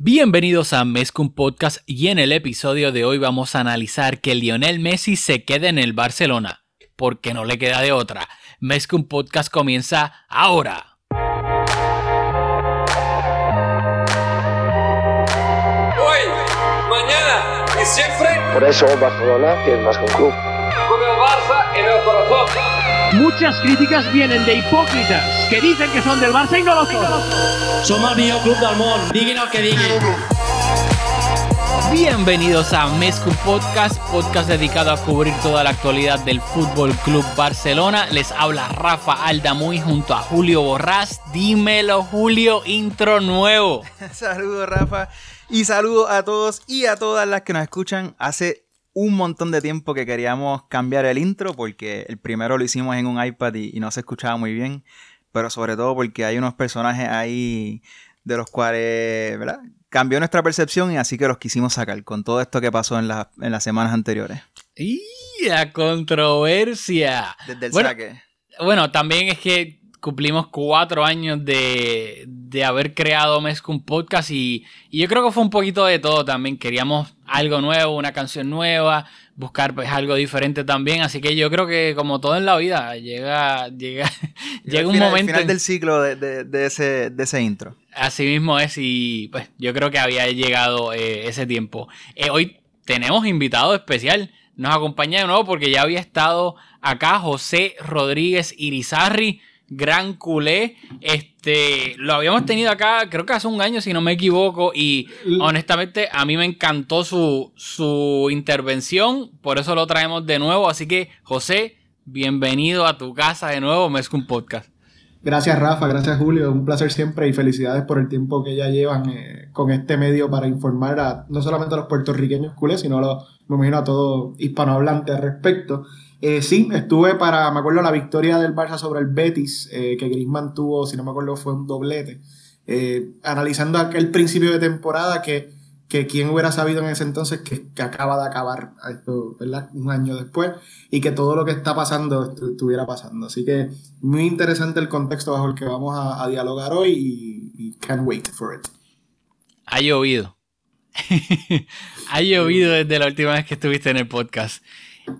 Bienvenidos a Mezcum Podcast y en el episodio de hoy vamos a analizar que Lionel Messi se quede en el Barcelona, porque no le queda de otra. Mezcum Podcast comienza ahora. Hoy, mañana y siempre Por eso Barcelona es más que un club. con el Barça en el corazón. Muchas críticas vienen de hipócritas que dicen que son del Barça y no lo son. Som el millor club del món, diguin el que diguin. Bienvenidos a Mezcum Podcast, podcast dedicado a cubrir toda la actualidad del Fútbol Club Barcelona. Les habla Rafa Aldamuy junto a Julio Borrás. Dímelo, Julio, intro nuevo. Saludos Rafa y saludos a todos y a todas las que nos escuchan. Hace un montón de tiempo que queríamos cambiar el intro porque el primero lo hicimos en un iPad y, y no se escuchaba muy bien, pero sobre todo porque hay unos personajes ahí de los cuales, ¿verdad? Cambió nuestra percepción y así que los quisimos sacar con todo esto que pasó en, la- en las semanas anteriores. Y la controversia. Desde el Bueno, saque. Bueno, también es que cumplimos cuatro años de, de haber creado Mezcum Podcast y, y yo creo que fue un poquito de todo también. Queríamos algo nuevo, una canción nueva, buscar pues algo diferente también. Así que yo creo que como todo en la vida, llega, llega, llega un final- al momento... final en- del ciclo de, de- de ese, de ese intro. Así mismo es y pues yo creo que había llegado eh, ese tiempo. Eh, hoy tenemos invitado especial. Nos acompaña de nuevo porque ya había estado acá José Rodríguez Irizarri, gran culé. Este, lo habíamos tenido acá creo que hace un año si no me equivoco y honestamente a mí me encantó su, su intervención, por eso lo traemos de nuevo. Así que José, bienvenido a tu casa de nuevo, Mezcum Podcast. Gracias Rafa, gracias Julio, un placer siempre y felicidades por el tiempo que ya llevan eh, con este medio para informar a no solamente a los puertorriqueños culés, sino a los, me imagino a todo hispanohablante al respecto. Eh, sí, estuve para, me acuerdo, la victoria del Barça sobre el Betis, eh, que Griezmann tuvo, si no me acuerdo, fue un doblete, eh, analizando aquel principio de temporada que, que quién hubiera sabido en ese entonces que, que acaba de acabar esto, ¿verdad? un año después y que todo lo que está pasando estu- estuviera pasando. Así que muy interesante el contexto bajo el que vamos a, dialogar hoy y, y can't wait for it. Ha llovido. ha llovido desde la última vez que estuviste en el podcast.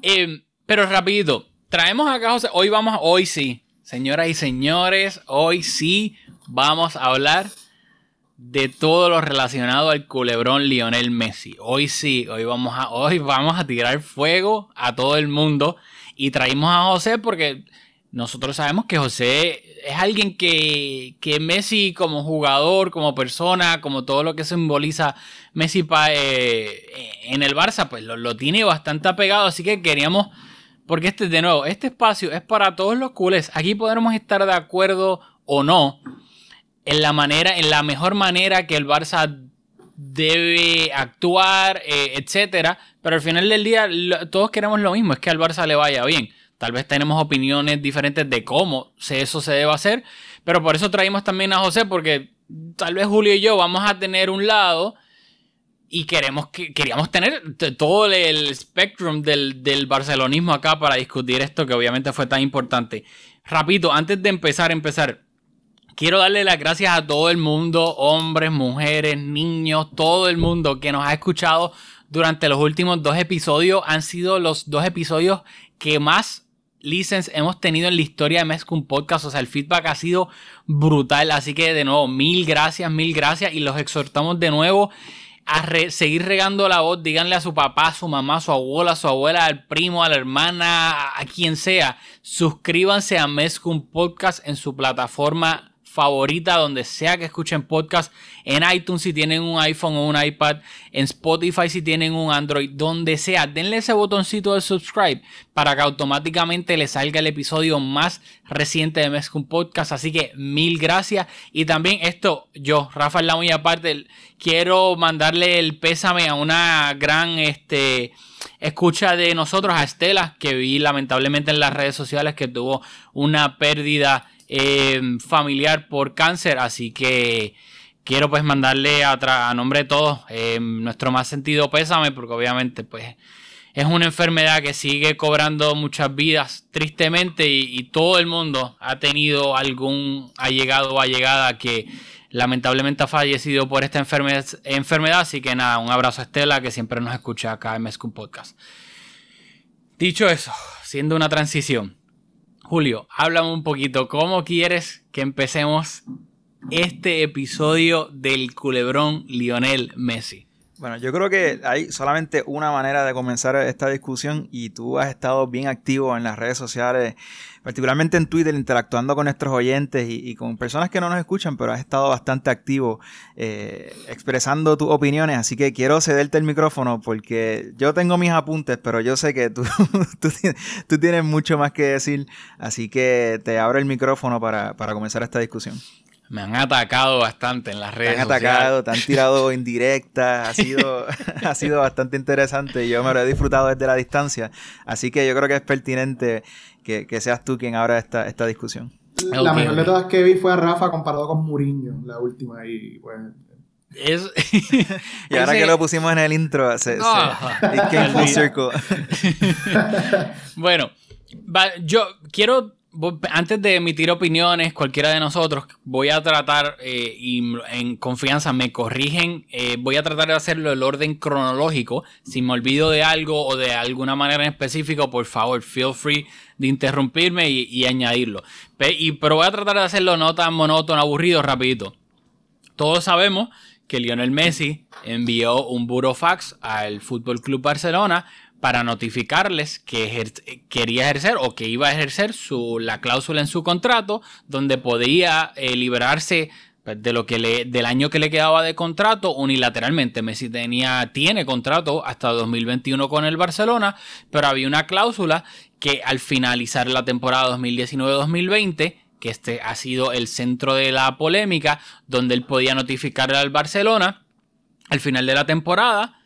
Eh, pero rapidito, traemos acá, José, hoy vamos, hoy sí, señoras y señores, hoy sí vamos a hablar de todo lo relacionado al culebrón Lionel Messi. Hoy sí, hoy vamos a, hoy vamos a tirar fuego a todo el mundo y traímos a José porque nosotros sabemos que José es alguien que, que Messi como jugador, como persona, como todo lo que simboliza Messi pa- eh, en el Barça, pues lo, lo tiene bastante apegado. Así que queríamos, porque este, de nuevo, este espacio es para todos los culés. Aquí podremos estar de acuerdo o no en la manera, en la mejor manera que el Barça debe actuar, eh, etcétera. Pero al final del día, todos queremos lo mismo, es que al Barça le vaya bien. Tal vez tenemos opiniones diferentes de cómo se- eso se debe hacer. Pero por eso traímos también a José, porque tal vez Julio y yo vamos a tener un lado y queremos que queríamos tener todo el spectrum del, del barcelonismo acá para discutir esto que obviamente fue tan importante. Rapidito, antes de empezar, empezar, quiero darle las gracias a todo el mundo, hombres, mujeres, niños, todo el mundo que nos ha escuchado durante los últimos dos episodios. Han sido los dos episodios que más listens hemos tenido en la historia de Mezcum Podcast. O sea, el feedback ha sido brutal. Así que de nuevo, mil gracias, mil gracias. Y los exhortamos de nuevo a seguir regando la voz. Díganle a su papá, a su mamá, a su abuela, a su abuela, al primo, a la hermana, a, a quien sea. Suscríbanse a Mezcum Podcast en su plataforma favorita, donde sea que escuchen podcast, en iTunes si tienen un iPhone o un iPad, en Spotify si tienen un Android, donde sea, denle ese botoncito de subscribe para que automáticamente les salga el episodio más reciente de Mezcum Podcast, así que mil gracias. Y también esto, yo, Rafael la muy aparte, quiero mandarle el pésame a una gran, este, escucha de nosotros a Estela, que vi lamentablemente en las redes sociales que tuvo una pérdida eh, familiar por cáncer, así que quiero pues mandarle a, nombre de todos eh, nuestro más sentido pésame, porque obviamente pues es una enfermedad que sigue cobrando muchas vidas tristemente y, todo el mundo ha tenido algún allegado o allegada que lamentablemente ha fallecido por esta enfermedad, enfermedad. Así que nada, un abrazo a Estela que siempre nos escucha acá en Mezcum Podcast. Dicho eso, siendo una transición, Julio, háblame un poquito, ¿cómo quieres que empecemos este episodio del culebrón Lionel Messi? Bueno, yo creo que hay solamente una manera de comenzar esta discusión y tú has estado bien activo en las redes sociales, particularmente en Twitter, interactuando con nuestros oyentes y, con personas que no nos escuchan, pero has estado bastante activo eh, expresando tus opiniones, así que quiero cederte el micrófono porque yo tengo mis apuntes, pero yo sé que tú, tú, tienes mucho más que decir, así que te abro el micrófono para, para comenzar esta discusión. Me han atacado bastante en las redes. Te han atacado, te han tirado indirectas, ha sido, ha sido bastante interesante y yo me lo he disfrutado desde la distancia. Así que yo creo que es pertinente que, seas tú quien abra esta, esta discusión. La mejor de todas que vi fue a Rafa comparado con Muriño, la última, y pues y ahora que lo pusimos en el intro, se, bueno, yo quiero antes de emitir opiniones, cualquiera de nosotros, voy a tratar, eh, y en confianza me corrigen, eh, voy a tratar de hacerlo el orden cronológico. Si me olvido de algo o de alguna manera en específico, por favor, feel free de interrumpirme y, añadirlo. pero voy a tratar de hacerlo no tan monótono, aburrido, rapidito. Todos sabemos que Lionel Messi envió un burofax al Fútbol Club Barcelona para notificarles que quería ejercer o que iba a ejercer la cláusula en su contrato donde podía eh, liberarse pues, de lo que le, del año que le quedaba de contrato unilateralmente. Messi tenía, tiene contrato hasta 2021 con el Barcelona, pero había una cláusula que al finalizar la temporada 2019-2020 que este ha sido el centro de la polémica, donde él podía notificarle al Barcelona al final de la temporada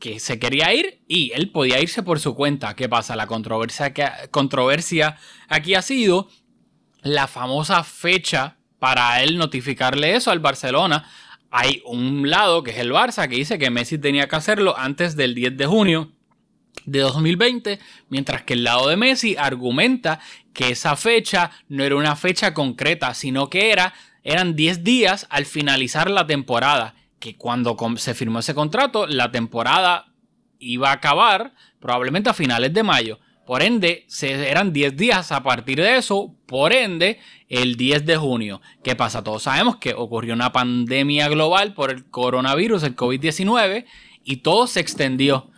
que se quería ir y él podía irse por su cuenta. ¿Qué pasa? La controversia, que, controversia aquí ha sido la famosa fecha para él notificarle eso al Barcelona. Hay un lado que es el Barça que dice que Messi tenía que hacerlo antes del 10 de junio de 2020, mientras que el lado de Messi argumenta que esa fecha no era una fecha concreta, sino que era, eran 10 días al finalizar la temporada que cuando se firmó ese contrato, la temporada iba a acabar probablemente a finales de mayo. Por ende, eran 10 días a partir de eso. Por ende, el 10 de junio. ¿Qué pasa? Todos sabemos que ocurrió una pandemia global por el coronavirus, el COVID-19, y todo se extendió.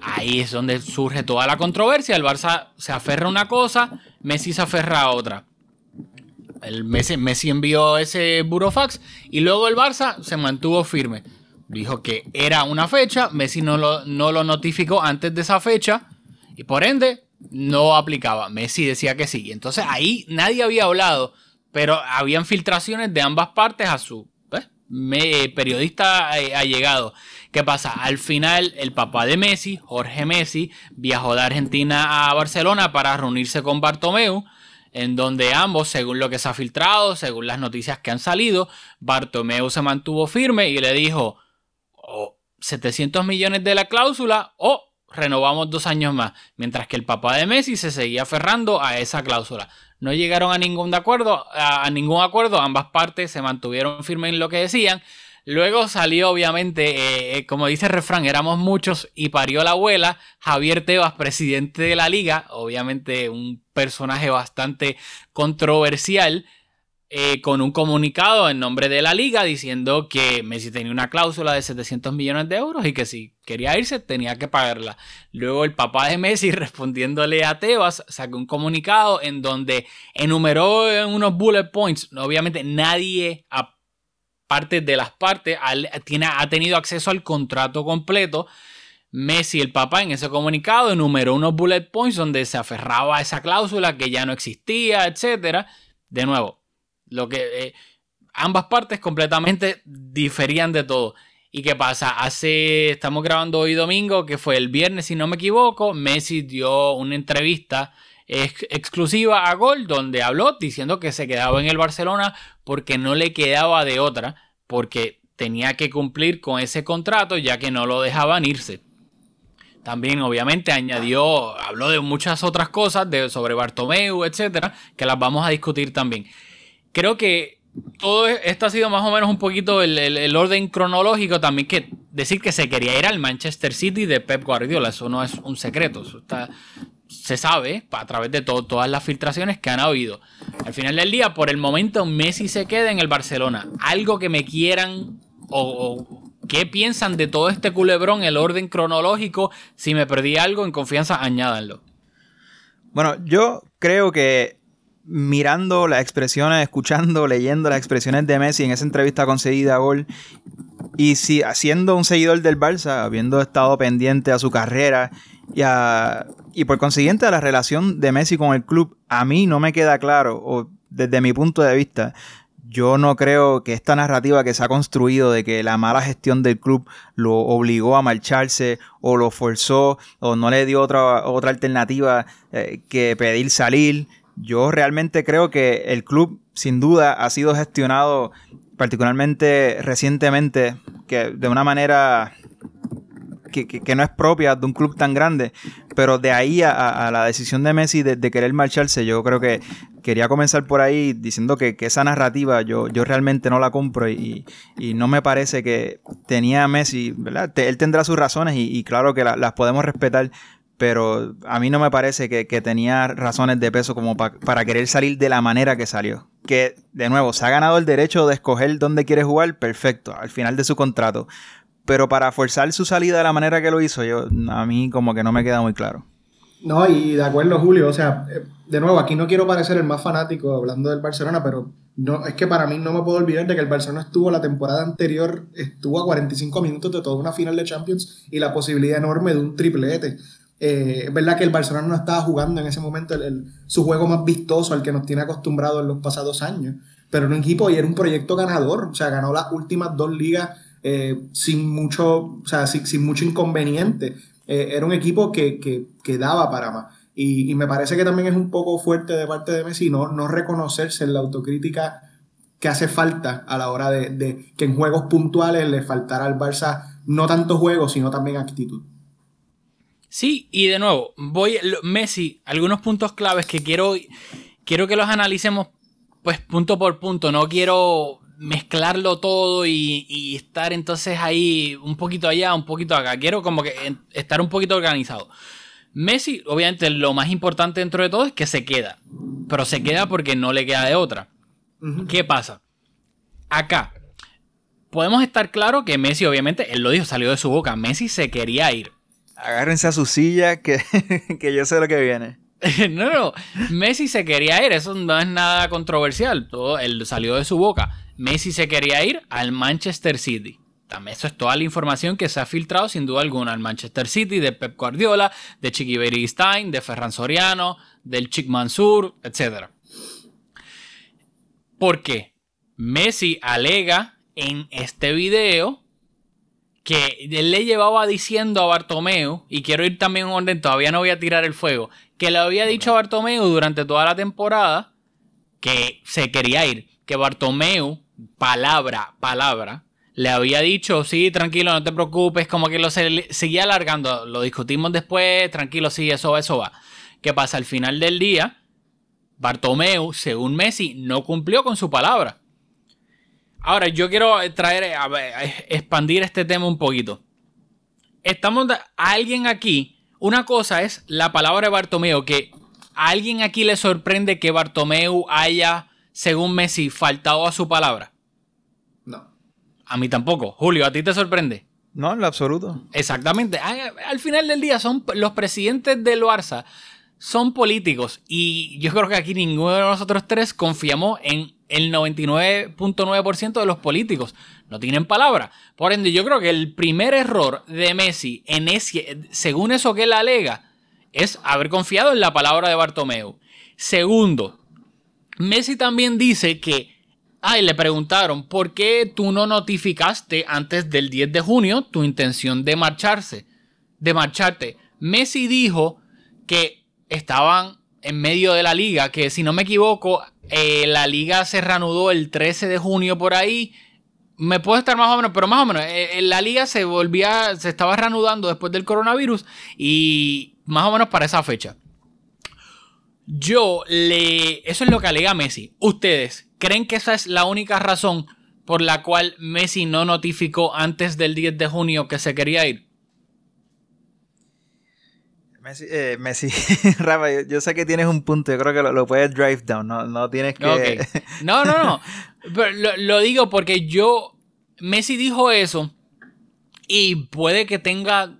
Ahí es donde surge toda la controversia. El Barça se aferra a una cosa, Messi se aferra a otra. El Messi, envió ese burofax y luego el Barça se mantuvo firme. Dijo que era una fecha, Messi no lo, no lo notificó antes de esa fecha y por ende no aplicaba. Messi decía que sí. Entonces ahí nadie había hablado, pero habían filtraciones de ambas partes a su periodista eh, allegado. ¿Qué pasa? Al final el papá de Messi, Jorge Messi, viajó de Argentina a Barcelona para reunirse con Bartomeu en donde ambos, según lo que se ha filtrado, según las noticias que han salido, Bartomeu se mantuvo firme y le dijo, 700 millones de la cláusula o renovamos dos años más, mientras que el papá de Messi se seguía aferrando a esa cláusula. No llegaron a ningún acuerdo, a ningún acuerdo, ambas partes se mantuvieron firmes en lo que decían. Luego salió, obviamente, eh, eh, como dice el refrán, éramos muchos y parió la abuela. Javier Tebas, presidente de la liga, obviamente un personaje bastante controversial, eh, con un comunicado en nombre de la liga diciendo que Messi tenía una cláusula de 700 millones de euros y que si quería irse tenía que pagarla. Luego el papá de Messi respondiéndole a Tebas sacó un comunicado en donde enumeró unos bullet points. Obviamente nadie parte de las partes, tiene, ha tenido acceso al contrato completo. Messi, el papá, en ese comunicado enumeró unos bullet points donde se aferraba a esa cláusula que ya no existía, etc. De nuevo, lo que eh, ambas partes completamente diferían de todo. ¿Y qué pasa? Hace, estamos grabando hoy domingo, que fue el viernes, si no me equivoco, Messi dio una entrevista exclusiva a Gol, donde habló diciendo que se quedaba en el Barcelona porque no le quedaba de otra, porque tenía que cumplir con ese contrato ya que no lo dejaban irse. También obviamente añadió, habló de muchas otras cosas de, sobre Bartomeu, etcétera, que las vamos a discutir también. Creo que todo esto ha sido más o menos un poquito el, el- el orden cronológico. También que decir que se quería ir al Manchester City de Pep Guardiola. Eso no es un secreto. Eso está, se sabe a través de to- todas las filtraciones que han habido. Al final del día, por el momento, Messi se queda en el Barcelona. Algo que me quieran o, qué piensan de todo este culebrón, el orden cronológico. Si me perdí algo, en confianza, añádanlo. Bueno, yo creo que mirando las expresiones, escuchando, leyendo las expresiones de Messi en esa entrevista concedida a Gol, y si siendo un seguidor del Barça, habiendo estado pendiente a su carrera y, a- y por consiguiente la relación de Messi con el club, a mí no me queda claro, o desde mi punto de vista, yo no creo que esta narrativa que se ha construido de que la mala gestión del club lo obligó a marcharse o lo forzó o no le dio otra, otra alternativa eh, que pedir salir. Yo realmente creo que el club sin duda ha sido gestionado particularmente recientemente que de una manera que, no es propia de un club tan grande, pero de ahí a, la decisión de Messi de, querer marcharse, yo creo que quería comenzar por ahí diciendo que, esa narrativa yo, yo realmente no la compro y, no me parece que tenía Messi, ¿verdad? Él tendrá sus razones y, claro que la- las podemos respetar, pero a mí no me parece que, que tenía razones de peso como pa- para querer salir de la manera que salió. Que, de nuevo, se ha ganado el derecho de escoger dónde quiere jugar, perfecto, al final de su contrato. Pero para forzar su salida de la manera que lo hizo, yo a mí como que no me queda muy claro. No, y de acuerdo, Julio. O sea, eh, de nuevo, aquí no quiero parecer el más fanático hablando del Barcelona, pero no, es que para mí no me puedo olvidar de que el Barcelona estuvo la temporada anterior, estuvo a 45 minutos de toda una final de Champions y la posibilidad enorme de un triplete. Eh, es verdad que el Barcelona no estaba jugando en ese momento el- el- su juego más vistoso al que nos tiene acostumbrados en los pasados años, pero era un equipo y era un proyecto ganador. O sea, ganó las últimas dos ligas eh, sin mucho, o sea, sin, mucho inconveniente. Eh, era un equipo que, que, daba para más. Y, me parece que también es un poco fuerte de parte de Messi no, no reconocerse en la autocrítica que hace falta a la hora de, de que en juegos puntuales le faltara al Barça no tanto juego, sino también actitud. Sí, y de nuevo, voy Messi, algunos puntos claves que quiero quiero que los analicemos pues punto por punto, no quiero mezclarlo todo y, y estar entonces ahí un poquito allá, un poquito acá, quiero como que estar un poquito organizado. Messi, obviamente lo más importante dentro de todo es que se queda, pero se queda porque no le queda de otra. ¿Qué pasa? Acá, podemos estar claro que Messi, obviamente, él lo dijo, salió de su boca, Messi se quería ir. Agárrense a su silla que, que yo sé lo que viene. no, no. Messi se quería ir. Eso no es nada controversial. Todo, él salió de su boca. Messi se quería ir al Manchester City. También eso es toda la información que se ha filtrado sin duda alguna al Manchester City, de Pep Guardiola, de Chiqui Beristain, de Ferran Soriano, del Chic Mansur, etc. ¿Por qué? Messi alega en este video que él le llevaba diciendo a Bartomeu, y quiero ir también en orden, todavía no voy a tirar el fuego, que le había dicho a Bartomeu durante toda la temporada que se quería ir, que Bartomeu, palabra, palabra, le había dicho, sí, tranquilo, no te preocupes, como que lo se- seguía alargando, lo discutimos después, tranquilo, sí, eso va, eso va. ¿Qué pasa? Al final del día, Bartomeu, según Messi, no cumplió con su palabra. Ahora, yo quiero traer, a expandir este tema un poquito. Estamos, alguien aquí, una cosa es la palabra de Bartomeu, que a alguien aquí le sorprende que Bartomeu haya, según Messi, faltado a su palabra. No. A mí tampoco. Julio, ¿a ti te sorprende? No, en lo absoluto. Exactamente. Al final del día son los presidentes del Barça son políticos y yo creo que aquí ninguno de nosotros tres confiamos en el 99.9% de los políticos. No tienen palabra. Por ende, yo creo que el primer error de Messi en ese, según eso que él alega, es haber confiado en la palabra de Bartomeu. Segundo, Messi también dice que, ay, le preguntaron, ¿por qué tú no notificaste antes del 10 de junio tu intención de marcharse? De marcharte. Messi dijo que estaban en medio de la liga, que si no me equivoco, eh, la liga se reanudó el 13 de junio por ahí. Me puedo estar más o menos, pero más o menos, eh, eh, la liga se volvía, se estaba reanudando después del coronavirus y más o menos para esa fecha. Yo le. Eso es lo que alega Messi. Ustedes, ¿Creen que esa es la única razón por la cual Messi no notificó antes del 10 de junio que se quería ir? Messi, eh, Messi Rafa, yo, yo sé que tienes un punto, yo creo que lo, lo puedes drive down, no, no tienes que... No, no, no. Pero lo, lo digo porque yo. Messi dijo eso. Y puede que tenga.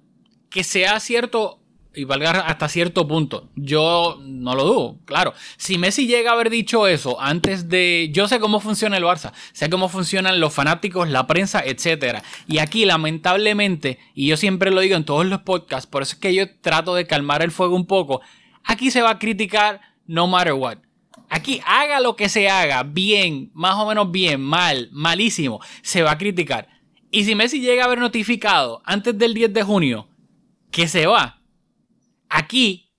Que sea cierto. Y valga hasta cierto punto. Yo no lo dudo, claro. Si Messi llega a haber dicho eso antes de. Yo sé cómo funciona el Barça. Sé cómo funcionan los fanáticos, la prensa, etc. Y aquí, lamentablemente, y yo siempre lo digo en todos los podcasts, por eso es que yo trato de calmar el fuego un poco. Aquí se va a criticar no matter what. Aquí haga lo que se haga, bien, más o menos bien, mal, malísimo, se va a criticar. Y si Messi llega a haber notificado antes del 10 de junio que se va, aquí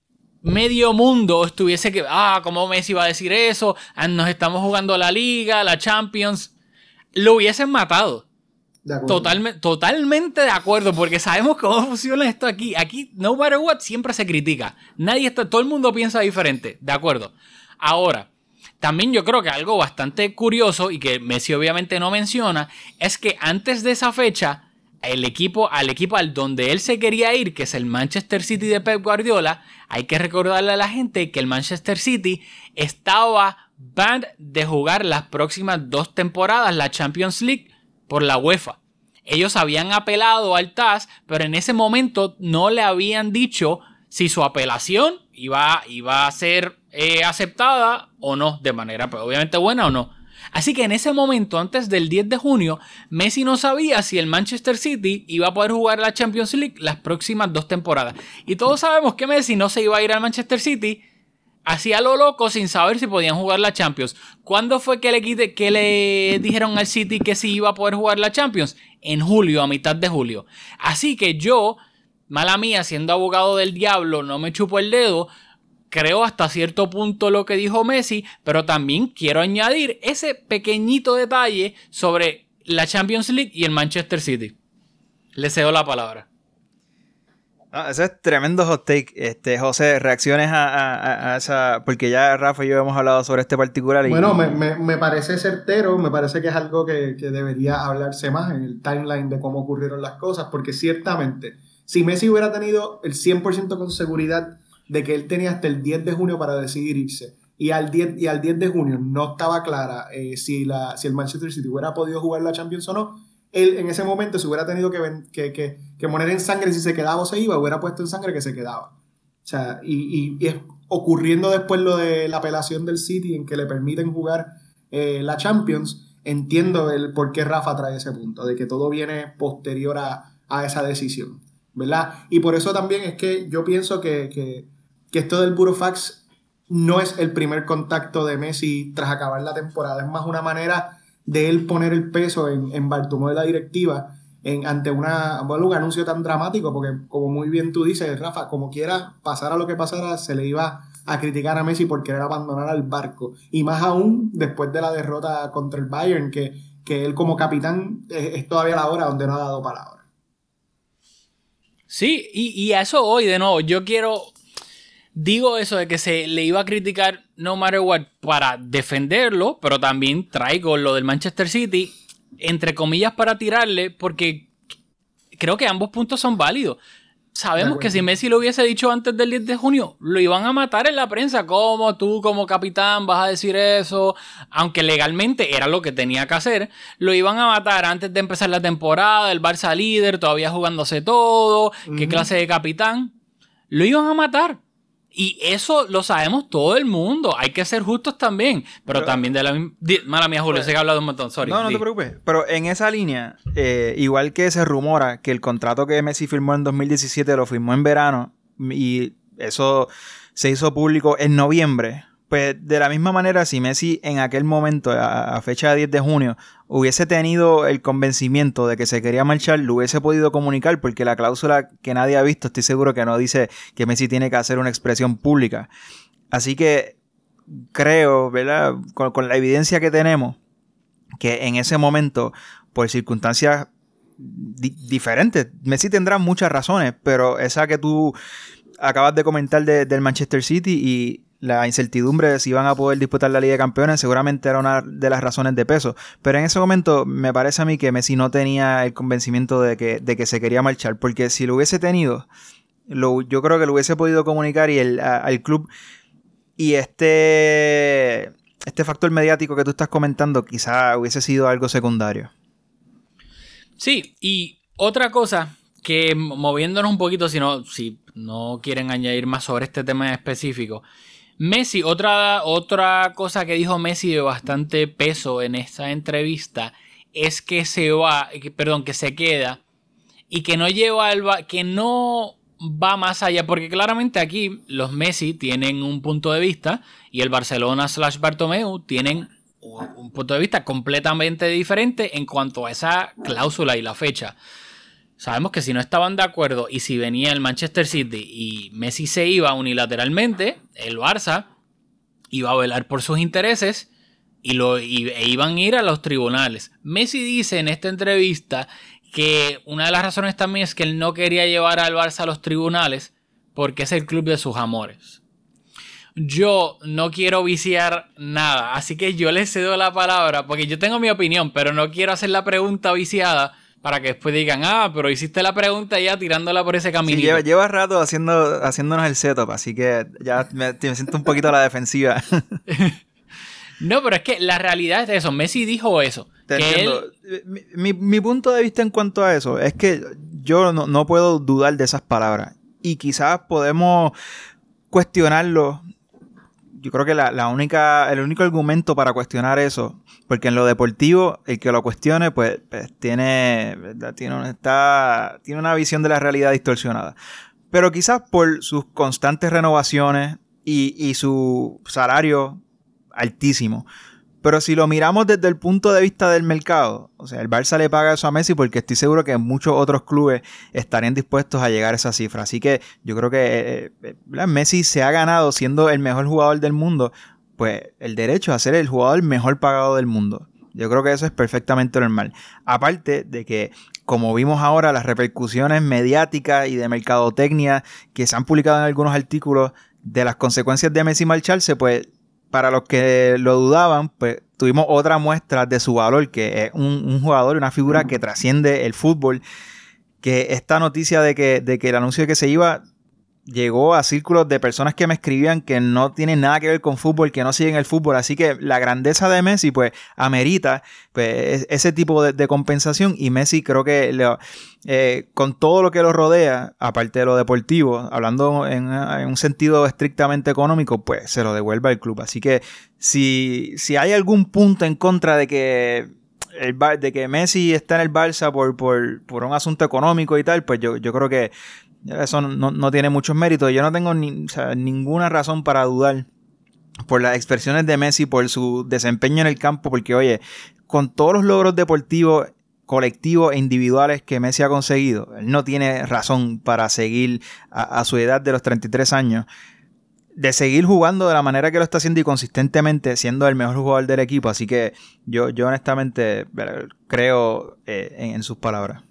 medio mundo estuviese que, ah, ¿cómo Messi va a decir eso? Ah, Nos estamos jugando la liga, la Champions. Lo hubiesen matado. De totalmente de acuerdo, porque sabemos cómo funciona esto aquí. Aquí, no matter what, siempre se critica. Nadie está, todo el mundo piensa diferente, de acuerdo. Ahora, también yo creo que algo bastante curioso y que Messi obviamente no menciona es que antes de esa fecha, el equipo, al equipo al donde él se quería ir, que es el Manchester City de Pep Guardiola, hay que recordarle a la gente que el Manchester City estaba banned de jugar las próximas dos temporadas la Champions League por la UEFA. Ellos habían apelado al TAS, pero en ese momento no le habían dicho si su apelación iba, iba a ser eh, aceptada o no, de manera pues, obviamente buena o no. Así que en ese momento, antes del 10 de junio, Messi no sabía si el Manchester City iba a poder jugar la Champions League las próximas dos temporadas. Y todos sabemos que Messi no se iba a ir al Manchester City, hacía lo loco sin saber si podían jugar la Champions. ¿Cuándo fue que le, que le dijeron al City que sí iba a poder jugar la Champions? En julio, a mitad de julio. Así que yo, mala mía, siendo abogado del diablo, no me chupo el dedo. Creo hasta cierto punto lo que dijo Messi, pero también quiero añadir ese pequeñito detalle sobre la Champions League y el Manchester City. Le cedo la palabra. No, ese es tremendo hot take. Este, José, reacciones a, a- a- a esa. Porque ya Rafa y yo hemos hablado sobre este particular. Y, Bueno, me, me- me parece certero, me parece que es algo que, que debería hablarse más en el timeline de cómo ocurrieron las cosas, porque ciertamente, si Messi hubiera tenido el 100% con seguridad de que él tenía hasta el 10 de junio para decidir irse, y al 10, y al 10 de junio no estaba clara eh, si, la, si el Manchester City hubiera podido jugar la Champions o no, él en ese momento se hubiera tenido que, que, que, que poner en sangre si se quedaba o se iba, hubiera puesto en sangre que se quedaba. O sea, y, y- es ocurriendo después lo de la apelación del City en que le permiten jugar eh, la Champions, entiendo el por qué Rafa trae ese punto, de que todo viene posterior a, a esa decisión, ¿verdad? Y por eso también es que yo pienso que, que esto del Burofax no es el primer contacto de Messi tras acabar la temporada, es más una manera de él poner el peso en, en de la directiva en, ante una, un anuncio tan dramático, porque como muy bien tú dices, Rafa, como quiera, pasara lo que pasara, se le iba a criticar a Messi por querer abandonar al barco. Y más aún después de la derrota contra el Bayern, que, que él como capitán es, es todavía la hora donde no ha dado palabra. Sí, y, y a eso hoy de nuevo, yo quiero, digo eso de que se le iba a criticar no matter what para defenderlo, pero también traigo lo del Manchester City, entre comillas, para tirarle, porque creo que ambos puntos son válidos. Sabemos que si Messi lo hubiese dicho antes del 10 de junio, lo iban a matar en la prensa. ¿Cómo tú como capitán vas a decir eso? Aunque legalmente era lo que tenía que hacer, lo iban a matar antes de empezar la temporada, el Barça líder, todavía jugándose todo, qué clase de capitán. Lo iban a matar. Y eso lo sabemos todo el mundo. Hay que ser justos también. Pero, Pero- también de la misma... Mala mía, Julio, Pues- sé que he hablado un montón. Sorry. no, no di. te preocupes. Pero en esa línea, eh, igual que se rumora que el contrato que Messi firmó en 2017 lo firmó en verano y eso se hizo público en noviembre. Pues de la misma manera, si Messi en aquel momento, a, fecha de 10 de junio, hubiese tenido el convencimiento de que se quería marchar, lo hubiese podido comunicar, porque la cláusula que nadie ha visto, estoy seguro que no dice que Messi tiene que hacer una expresión pública. Así que creo, ¿verdad? Con, la evidencia que tenemos, que en ese momento, por circunstancias di- diferentes, Messi tendrá muchas razones, pero esa que tú acabas de comentar de- del Manchester City y la incertidumbre de si iban a poder disputar la Liga de Campeones seguramente era una de las razones de peso. Pero en ese momento me parece a mí que Messi no tenía el convencimiento de que, de que se quería marchar, porque si lo hubiese tenido, lo, yo creo que lo hubiese podido comunicar y el, al club y este, este factor mediático que tú estás comentando quizá hubiese sido algo secundario. Sí, y otra cosa que moviéndonos un poquito, si no, si no quieren añadir más sobre este tema específico. Messi, otra, otra cosa que dijo Messi de bastante peso en esta entrevista es que se va, perdón, que se queda y que no lleva al que no va más allá, porque claramente aquí los Messi tienen un punto de vista y el Barcelona slash Bartomeu tienen un punto de vista completamente diferente en cuanto a esa cláusula y la fecha. Sabemos que si no estaban de acuerdo y si venía el Manchester City y Messi se iba unilateralmente, el Barça iba a velar por sus intereses y, e iban a ir a los tribunales. Messi dice en esta entrevista que una de las razones también es que él no quería llevar al Barça a los tribunales porque es el club de sus amores. Yo no quiero viciar nada, así que yo le cedo la palabra porque yo tengo mi opinión, pero no quiero hacer la pregunta viciada para que después digan, ah, pero hiciste la pregunta ya tirándola por ese Sí, camino. lleva, lleva rato haciendo, haciéndonos el setup, así que ya me, me siento un poquito a la defensiva. No, pero es que la realidad es eso. Messi dijo eso. Te que entiendo. él- Mi, mi- mi punto de vista en cuanto a eso es que yo no, no puedo dudar de esas palabras. Y quizás podemos cuestionarlo. Yo creo que la, única, el único argumento para cuestionar eso, porque en lo deportivo, el que lo cuestione, pues, pues tiene, tiene, está, tiene una visión de la realidad distorsionada. Pero quizás por sus constantes renovaciones y su salario altísimo. Pero si lo miramos desde el punto de vista del mercado, o sea, el Barça le paga eso a Messi porque estoy seguro que muchos otros clubes estarían dispuestos a llegar a esa cifra. Así que yo creo que eh, eh, ¿verdad? Messi se ha ganado siendo el mejor jugador del mundo, pues el derecho a ser el jugador mejor pagado del mundo. Yo creo que eso es perfectamente normal. Aparte de que, como vimos ahora, las repercusiones mediáticas y de mercadotecnia que se han publicado en algunos artículos de las consecuencias de Messi marcharse, pues para los que lo dudaban, pues tuvimos otra muestra de su valor, que es un, un jugador, una figura que trasciende el fútbol. Que esta noticia de que, de que el anuncio de que se iba llegó a círculos de personas que me escribían que no tienen nada que ver con fútbol, que no siguen el fútbol. Así que la grandeza de Messi, pues, amerita pues, es- ese tipo de, compensación. Y Messi creo que eh, con todo lo que lo rodea, aparte de lo deportivo, hablando en, un sentido estrictamente económico, pues se lo devuelve al club. Así que si, si hay algún punto en contra de que el de que Messi está en el Barça por, por, por un asunto económico y tal, pues yo, yo creo que eso no, no tiene muchos méritos. Yo no tengo ni- ninguna razón para dudar por las expresiones de Messi, por su desempeño en el campo, porque oye, con todos los logros deportivos colectivos e individuales que Messi ha conseguido, él no tiene razón para seguir a, su edad de los 33 años, de seguir jugando de la manera que lo está haciendo y consistentemente siendo el mejor jugador del equipo. Así que yo, yo honestamente eh, creo eh, en sus palabras.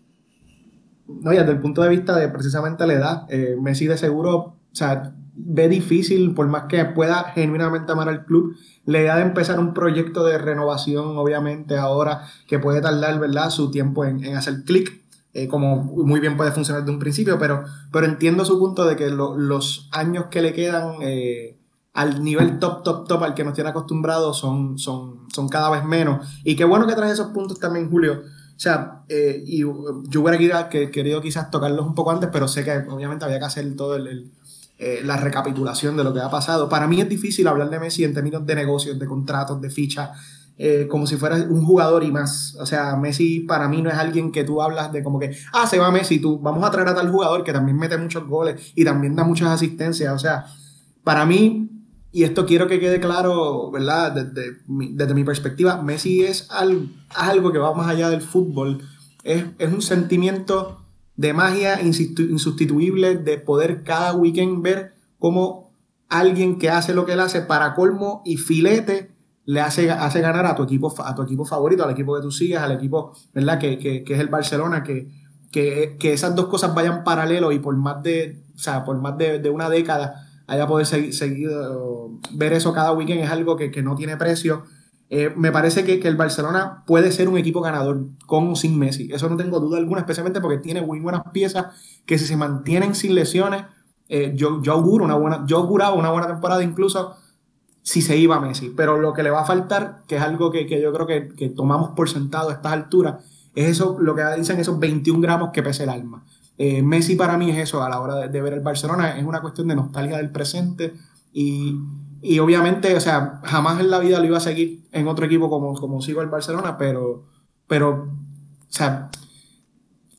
No, y desde el punto de vista de precisamente la edad, eh, Messi de seguro, o sea, ve difícil, por más que pueda genuinamente amar al club, la idea de empezar un proyecto de renovación, obviamente, ahora que puede tardar, ¿verdad?, su tiempo en, en hacer clic, eh, como muy bien puede funcionar de un principio, pero, pero entiendo su punto de que lo- los años que le quedan eh, al nivel top, top, top al que nos tiene acostumbrados son, son, son cada vez menos. Y qué bueno que traes esos puntos también, Julio. O sea, eh, y uh, yo hubiera querido, que, querido quizás tocarlos un poco antes, pero sé que obviamente había que hacer todo el, eh, la recapitulación de lo que ha pasado. Para mí es difícil hablar de Messi en términos de negocios, de contratos, de ficha, eh, como si fuera un jugador y más. O sea, Messi para mí no es alguien que tú hablas de como que, ah, se va Messi, tú vamos a traer a tal jugador que también mete muchos goles y también da muchas asistencias. O sea, para mí, y esto quiero que quede claro, ¿verdad? Desde desde mi perspectiva, Messi es algo, que va más allá del fútbol. Es, es un sentimiento de magia insustituible de poder cada weekend ver cómo alguien que hace lo que él hace para colmo y filete le hace, hace ganar a tu equipo a tu equipo favorito, al equipo que tú sigas, al equipo, ¿verdad? Que, que, que es el Barcelona, que, que, que esas dos cosas vayan paralelo y por más de, o sea, por más de, de una década haya poder seguir, seguir, ver eso cada weekend es algo que, que no tiene precio. Eh, me parece que, que, el Barcelona puede ser un equipo ganador con o sin Messi. Eso no tengo duda alguna, especialmente porque tiene muy buenas piezas que si se mantienen sin lesiones, eh, yo, yo, auguro una buena, yo auguraba una buena temporada incluso si se iba Messi. Pero lo que le va a faltar, que es algo que, que yo creo que, que, tomamos por sentado a estas alturas, es eso, lo que dicen esos 21 gramos que pesa el alma. Eh, Messi para mí es eso, a la hora de, ver el Barcelona, es una cuestión de nostalgia del presente y, y, obviamente, o sea, jamás en la vida lo iba a seguir en otro equipo como, como sigo el Barcelona, pero, pero, o sea,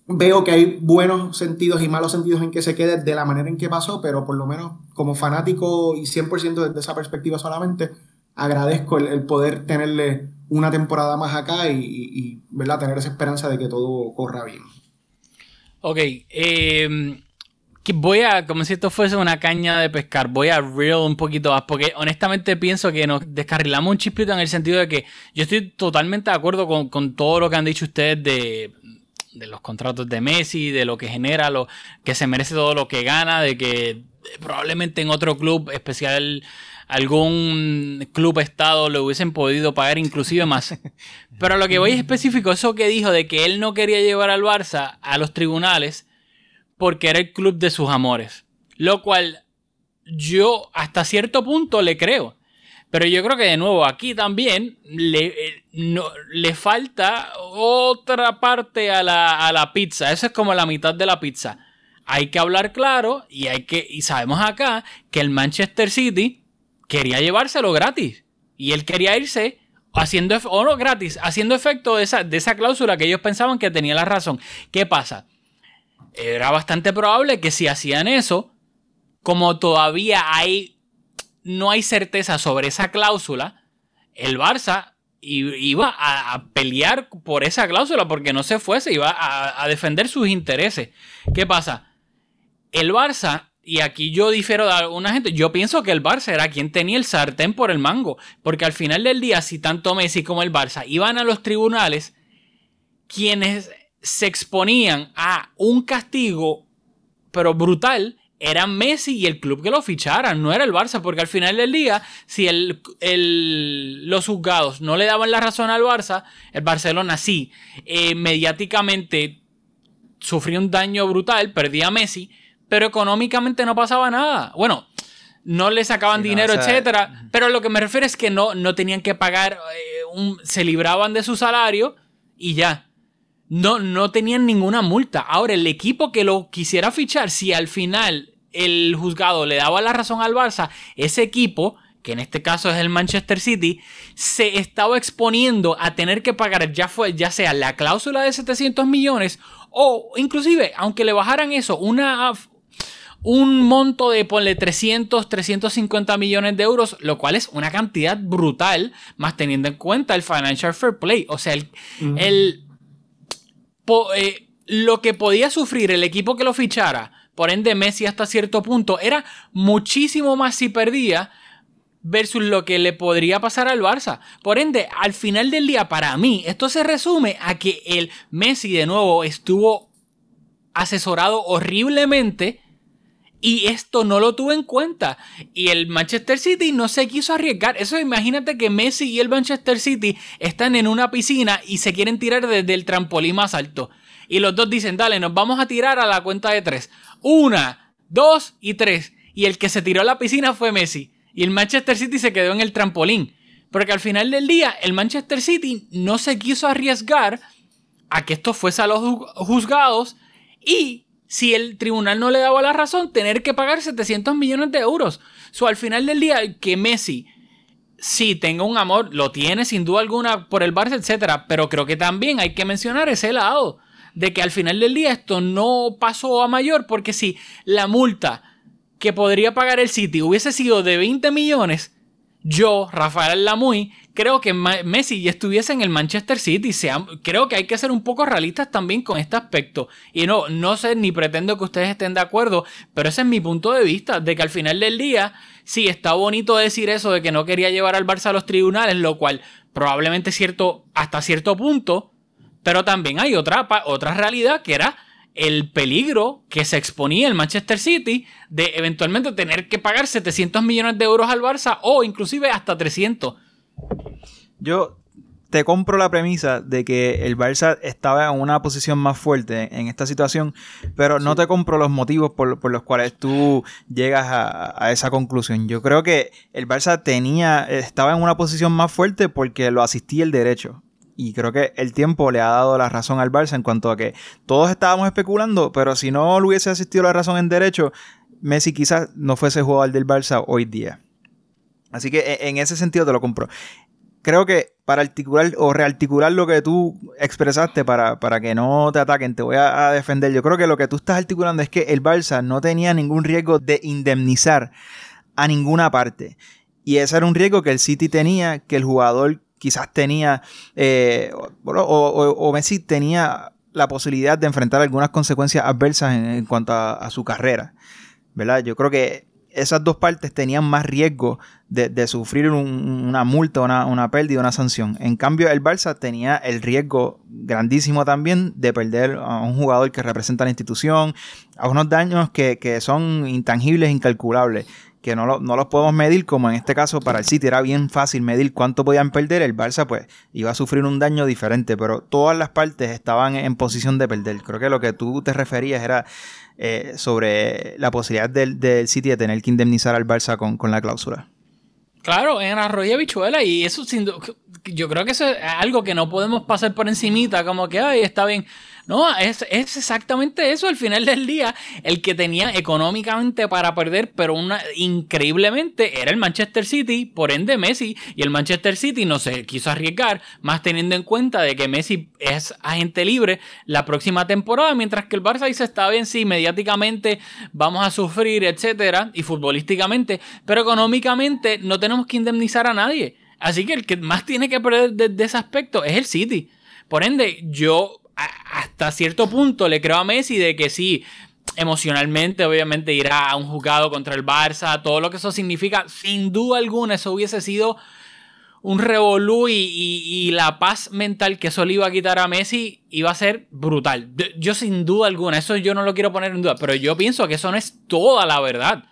veo que hay buenos sentidos y malos sentidos en que se quede de la manera en que pasó, pero por lo menos como fanático y 100% desde esa perspectiva solamente, agradezco el, poder tenerle una temporada más acá y, y, tener esa esperanza de que todo corra bien. Ok, eh, voy a, como si esto fuese una caña de pescar, voy a reel un poquito más, porque honestamente pienso que nos descarrilamos un chispito en el sentido de que yo estoy totalmente de acuerdo con, con todo lo que han dicho ustedes de, de, los contratos de Messi, de lo que genera, lo que se merece todo lo que gana, de que probablemente en otro club especial algún club estado lo hubiesen podido pagar inclusive más. Pero a lo que voy específico, eso que dijo de que él no quería llevar al Barça a los tribunales porque era el club de sus amores. Lo cual yo hasta cierto punto le creo. Pero yo creo que de nuevo aquí también le, no, le falta otra parte a la, a la pizza. Eso es como la mitad de la pizza. Hay que hablar claro y hay que y sabemos acá que el Manchester City quería llevárselo gratis y él quería irse haciendo o no gratis, haciendo efecto de esa, de esa cláusula que ellos pensaban que tenía la razón. ¿Qué pasa? Era bastante probable que si hacían eso, como todavía hay no hay certeza sobre esa cláusula, el Barça iba a, pelear por esa cláusula porque no se fuese, iba a, a defender sus intereses. ¿Qué pasa? El Barça y aquí yo difiero de alguna gente. Yo pienso que el Barça era quien tenía el sartén por el mango. Porque al final del día, si tanto Messi como el Barça iban a los tribunales, quienes se exponían a un castigo, pero brutal, eran Messi y el club que lo ficharan, no era el Barça, porque al final del día, si el, el, los juzgados no le daban la razón al Barça, el Barcelona sí, eh, mediáticamente sufrió un daño brutal, perdía a Messi, pero económicamente no pasaba nada. Bueno, no le sacaban sí, dinero, no, o sea, etcétera, pero lo que me refiero es que no, no tenían que pagar, eh, un, se libraban de su salario y ya. No, no tenían ninguna multa. Ahora, el equipo que lo quisiera fichar, si al final el juzgado le daba la razón al Barça, ese equipo, que en este caso es el Manchester City, se estaba exponiendo a tener que pagar ya, fue, ya sea la cláusula de 700 millones o inclusive, aunque le bajaran eso, una, un monto de, ponle 300, 350 millones de euros, lo cual es una cantidad brutal, más teniendo en cuenta el Financial Fair Play. O sea, el, uh -huh. el po, eh, lo que podía sufrir el equipo que lo fichara, por ende Messi hasta cierto punto, era muchísimo más si perdía versus lo que le podría pasar al Barça. Por ende, al final del día, para mí, esto se resume a que el Messi de nuevo estuvo asesorado horriblemente y esto no lo tuvo en cuenta. Y el Manchester City no se quiso arriesgar. Eso imagínate que Messi y el Manchester City están en una piscina y se quieren tirar desde el trampolín más alto. Y los dos dicen, dale, nos vamos a tirar a la cuenta de tres. Una, dos y tres. Y el que se tiró a la piscina fue Messi. Y el Manchester City se quedó en el trampolín. Porque al final del día, el Manchester City no se quiso arriesgar a que esto fuese a los juzgados y si el tribunal no le daba la razón, tener que pagar 700 millones de euros. So, al final del día, que Messi sí tenga un amor, lo tiene sin duda alguna por el Barça, etcétera, pero creo que también hay que mencionar ese lado de que al final del día esto no pasó a mayor, porque si la multa que podría pagar el City hubiese sido de 20 millones, yo, Rafael Lamuy, creo que Messi ya estuviese en el Manchester City. Sea, creo que hay que ser un poco realistas también con este aspecto. Y no, no sé ni pretendo que ustedes estén de acuerdo, pero ese es mi punto de vista, de que al final del día, sí, está bonito decir eso de que no quería llevar al Barça a los tribunales, lo cual probablemente cierto hasta cierto punto, pero también hay otra, otra realidad que era el peligro que se exponía el Manchester City de eventualmente tener que pagar 700 millones de euros al Barça o inclusive hasta 300. Yo te compro la premisa de que el Barça estaba en una posición más fuerte en esta situación, pero no te compro los motivos por, por los cuales tú llegas a, a, esa conclusión. Yo creo que el Barça tenía, estaba en una posición más fuerte porque lo asistía el derecho. Y creo que el tiempo le ha dado la razón al Barça en cuanto a que todos estábamos especulando, pero si no le hubiese asistido la razón en derecho, Messi quizás no fuese jugador del Barça hoy día. Así que e, en ese sentido te lo compro creo que para articular o rearticular lo que tú expresaste para, para que no te ataquen, te voy a, a, defender. Yo creo que lo que tú estás articulando es que el Barça no tenía ningún riesgo de indemnizar a ninguna parte. Y ese era un riesgo que el City tenía, que el jugador quizás tenía, eh, o, Messi tenía la posibilidad de enfrentar algunas consecuencias adversas en, cuanto a, a su carrera. ¿Verdad? Yo creo que esas dos partes tenían más riesgo de, sufrir un, una multa, una, una pérdida, una sanción. En cambio, el Barça tenía el riesgo grandísimo también de perder a un jugador que representa la institución, a unos daños que, que son intangibles, incalculables que no, lo, no, los podemos medir, como en este caso para el City era bien fácil medir cuánto podían perder, el Barça pues iba a sufrir un daño diferente, pero todas las partes estaban en posición de perder. Creo que lo que tú te referías era eh, sobre la posibilidad del, del, City de tener que indemnizar al Barça con, con la cláusula. Claro, en arroyo bichuela y eso sin yo creo que eso es algo que no podemos pasar por encimita, como que, ay, está bien. No, es, es, exactamente eso al final del día. El que tenía económicamente para perder, pero una, increíblemente era el Manchester City, por ende Messi. Y el Manchester City no se quiso arriesgar, más teniendo en cuenta de que Messi es agente libre la próxima temporada, mientras que el Barça dice está bien, sí, mediáticamente vamos a sufrir, etcétera, y futbolísticamente, pero económicamente no tenemos que indemnizar a nadie. Así que el que más tiene que perder de, ese aspecto es el City. Por ende, yo hasta cierto punto le creo a Messi de que sí, emocionalmente, obviamente, irá a un juzgado contra el Barça, todo lo que eso significa, sin duda alguna, eso hubiese sido un revolú y, y, la paz mental que eso le iba a quitar a Messi iba a ser brutal. Yo, sin duda alguna, eso yo no lo quiero poner en duda, pero yo pienso que eso no es toda la verdad.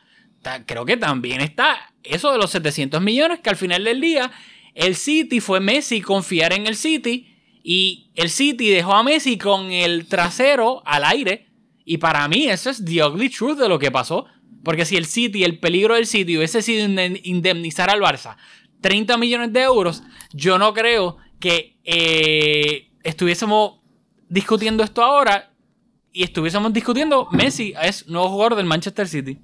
Creo que también está eso de los 700 millones, que al final del día el City fue Messi confiar en el City y el City dejó a Messi con el trasero al aire. Y para mí eso es the ugly truth de lo que pasó. Porque si el City, el peligro del City hubiese sido indemnizar al Barça 30 millones de euros, yo no creo que eh, estuviésemos discutiendo esto ahora y estuviésemos discutiendo Messi es nuevo jugador del Manchester City.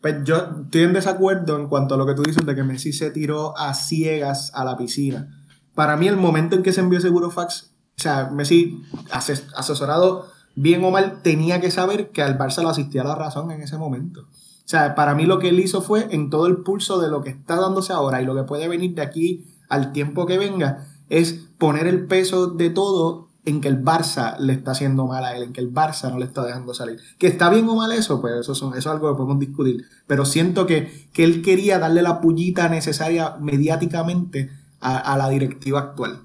Pues yo estoy en desacuerdo en cuanto a lo que tú dices de que Messi se tiró a ciegas a la piscina para mí el momento en que se envió seguro fax, o sea, Messi, asesorado bien o mal, tenía que saber que al Barça lo asistía la razón en ese momento. O sea, para mí lo que él hizo fue en todo el pulso de lo que está dándose ahora y lo que puede venir de aquí al tiempo que venga, es poner el peso de todo en que el Barça le está haciendo mal a él, en que el Barça no le está dejando salir. Que está bien o mal eso, pues eso, son, eso es algo que podemos discutir. Pero siento que, que él quería darle la pullita necesaria mediáticamente a, la directiva actual.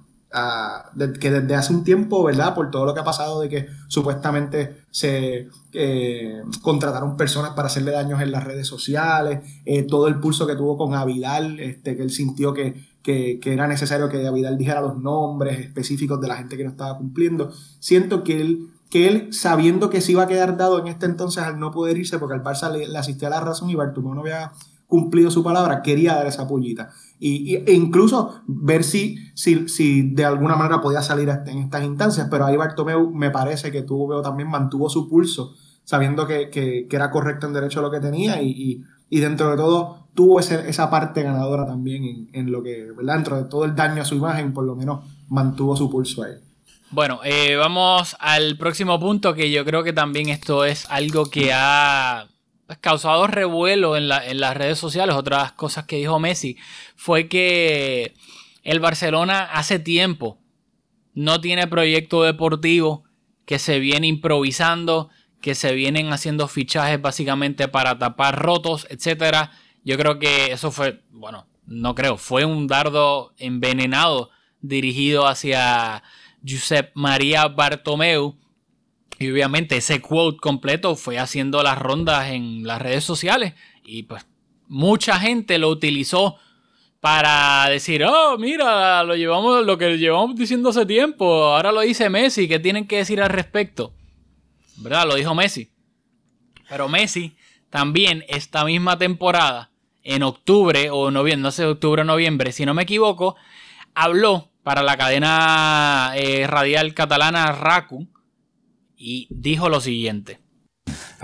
Que desde hace un tiempo, ¿verdad? Por todo lo que ha pasado de que supuestamente se eh, contrataron personas para hacerle daños en las redes sociales, eh, todo el pulso que tuvo con Avidal, este, que él sintió que, era necesario que Avidal dijera los nombres específicos de la gente que no estaba cumpliendo. Siento que él, que él sabiendo que se iba a quedar dado en este entonces al no poder irse porque al Barça le, le asistía a la razón y Bartumeo no había cumplido su palabra, quería dar esa pullita. Y, e incluso ver si, si, si, de alguna manera podía salir en estas instancias. Pero ahí Bartomeu me parece que tuvo, también mantuvo su pulso, sabiendo que, que, era correcto en derecho lo que tenía y, y, dentro de todo tuvo ese, esa parte ganadora también en, en, lo que, ¿verdad? Dentro de todo el daño a su imagen, por lo menos mantuvo su pulso ahí. Bueno, eh, vamos al próximo punto que yo creo que también esto es algo que ha causado revuelo en, la, en las redes sociales, otras cosas que dijo Messi, fue que el Barcelona hace tiempo no tiene proyecto deportivo, que se viene improvisando, que se vienen haciendo fichajes básicamente para tapar rotos, etc. Yo creo que eso fue, bueno, no creo, fue un dardo envenenado dirigido hacia Josep María Bartomeu, Y obviamente ese quote completo fue haciendo las rondas en las redes sociales y pues mucha gente lo utilizó para decir, oh, mira, lo llevamos, lo que llevamos diciendo hace tiempo, ahora lo dice Messi, ¿qué tienen que decir al respecto? ¿Verdad? Lo dijo Messi. Pero Messi también esta misma temporada, en octubre o noviembre, no sé, octubre o noviembre, si no me equivoco, habló para la cadena eh, radial catalana RACU i dijo lo siguiente.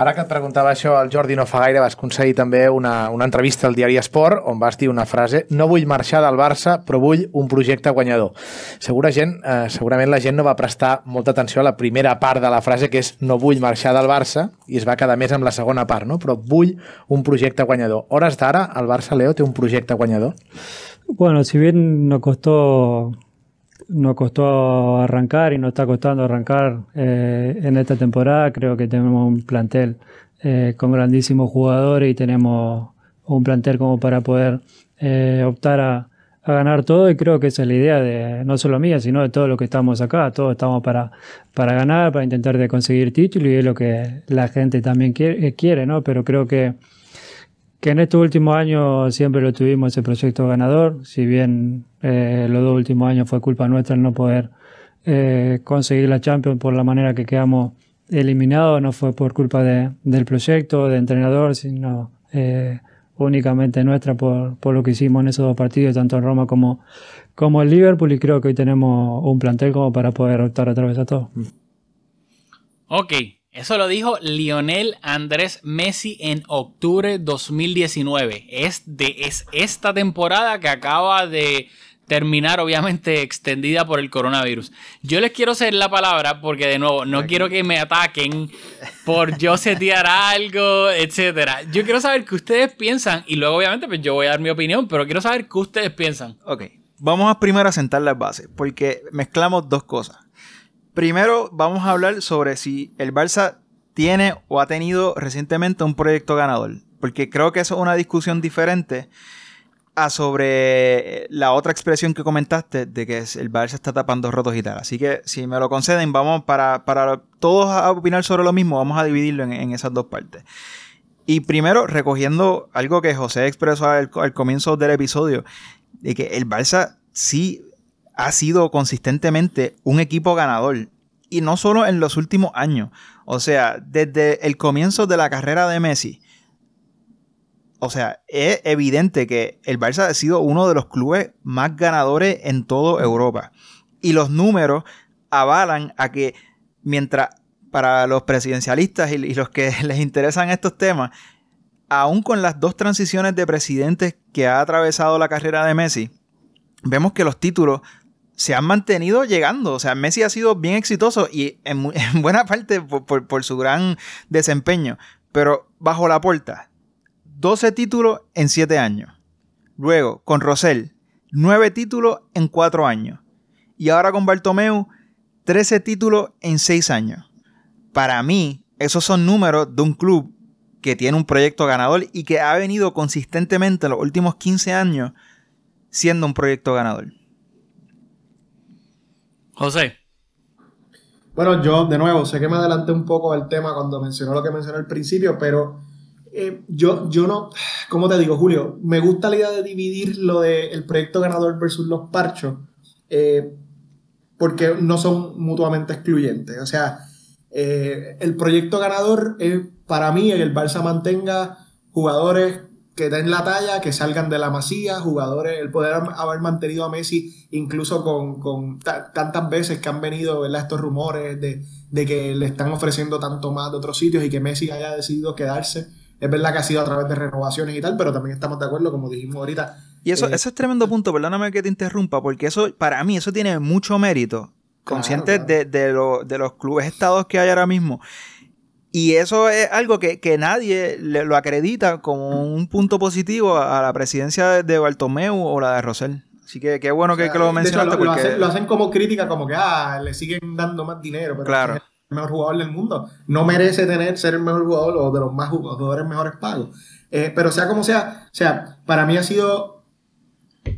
Ara que et preguntava això el Jordi no fa gaire, vas aconseguir també una, una entrevista al diari Esport on vas dir una frase no vull marxar del Barça, però vull un projecte guanyador. Segura gent, eh, segurament la gent no va prestar molta atenció a la primera part de la frase, que és no vull marxar del Barça, i es va quedar més amb la segona part, no? però vull un projecte guanyador. Hores d'ara, el Barça, Leo, té un projecte guanyador? Bueno, si bien nos costó nos costó arrancar y nos está costando arrancar eh, en esta temporada. Creo que tenemos un plantel eh, con grandísimos jugadores y tenemos un plantel como para poder eh, optar a, a, ganar todo y creo que esa es la idea de no solo mía, sino de todos los que estamos acá. Todos estamos para, para ganar, para intentar de conseguir títulos y es lo que la gente también quiere, quiere ¿no? Pero creo que que en estos últimos años siempre lo tuvimos ese proyecto ganador, si bien eh, los dos últimos años fue culpa nuestra el no poder eh, conseguir la Champions por la manera que quedamos eliminados, no fue por culpa de, del proyecto, de entrenador, sino eh, únicamente nuestra por, por, lo que hicimos en esos dos partidos, tanto en Roma como, como en Liverpool, y creo que hoy tenemos un plantel como para poder optar a través de todo. Ok, eso lo dijo Lionel Andrés Messi en octubre 2019. Es de es esta temporada que acaba de terminar, obviamente extendida por el coronavirus. Yo les quiero hacer la palabra porque, de nuevo, no quiero que me ataquen por yo setear algo, etcétera. Yo quiero saber qué ustedes piensan y luego, obviamente, pues yo voy a dar mi opinión, pero quiero saber qué ustedes piensan. Ok, vamos a primero a sentar las bases porque mezclamos dos cosas. Primero vamos a hablar sobre si el Barça tiene o ha tenido recientemente un proyecto ganador. Porque creo que eso es una discusión diferente a sobre la otra expresión que comentaste de que el Barça está tapando rotos y tal. Así que si me lo conceden, vamos para, para todos a opinar sobre lo mismo, vamos a dividirlo en, en esas dos partes. Y primero, recogiendo algo que José expresó al, al comienzo del episodio, de que el Barça sí ha sido consistentemente un equipo ganador. Y no solo en los últimos años. O sea, desde el comienzo de la carrera de Messi. O sea, es evidente que el Barça ha sido uno de los clubes más ganadores en toda Europa. Y los números avalan a que mientras para los presidencialistas y, los que les interesan estos temas, aún con las dos transiciones de presidentes que ha atravesado la carrera de Messi, vemos que los títulos se han mantenido llegando. O sea, Messi ha sido bien exitoso y en, en buena parte por, su gran desempeño. Pero bajo la puerta, 12 títulos en 7 años. Luego, con Rosell, 9 títulos en 4 años. Y ahora con Bartomeu, 13 títulos en 6 años. Para mí, esos son números de un club que tiene un proyecto ganador y que ha venido consistentemente en los últimos 15 años siendo un proyecto ganador. José. Bueno, yo de nuevo sé que me adelanté un poco al tema cuando mencionó lo que mencioné al principio, pero eh, yo, yo no, ¿cómo te digo, Julio? Me gusta la idea de dividir lo del proyecto ganador versus los parchos, eh, porque no son mutuamente excluyentes. O sea, eh, el proyecto ganador es para mí el Barça mantenga jugadores que den la talla, que salgan de la masía, jugadores, el poder haber mantenido a Messi incluso con, con tantas veces que han venido ¿verdad? estos rumores de, de, que le están ofreciendo tanto más de otros sitios y que Messi haya decidido quedarse. Es verdad que ha sido a través de renovaciones y tal, pero también estamos de acuerdo, como dijimos ahorita. Y eso, eh, eso es tremendo punto, perdóname que te interrumpa, porque eso, para mí, eso tiene mucho mérito, consciente claro, claro. De, de, lo, de los clubes estados que hay ahora mismo. Y eso es algo que, que nadie le, lo acredita como un punto positivo a la presidencia de, de Bartomeu o la de Rosell. Así que qué bueno o sea, que, que, lo mencionaste. Hecho, lo, porque... lo, hacen, lo, hacen, como crítica, como que ah, le siguen dando más dinero, pero claro. es el mejor jugador del mundo. No merece tener ser el mejor jugador o de los más jugadores mejores pagos. Eh, pero sea como sea, o sea, para mí ha sido.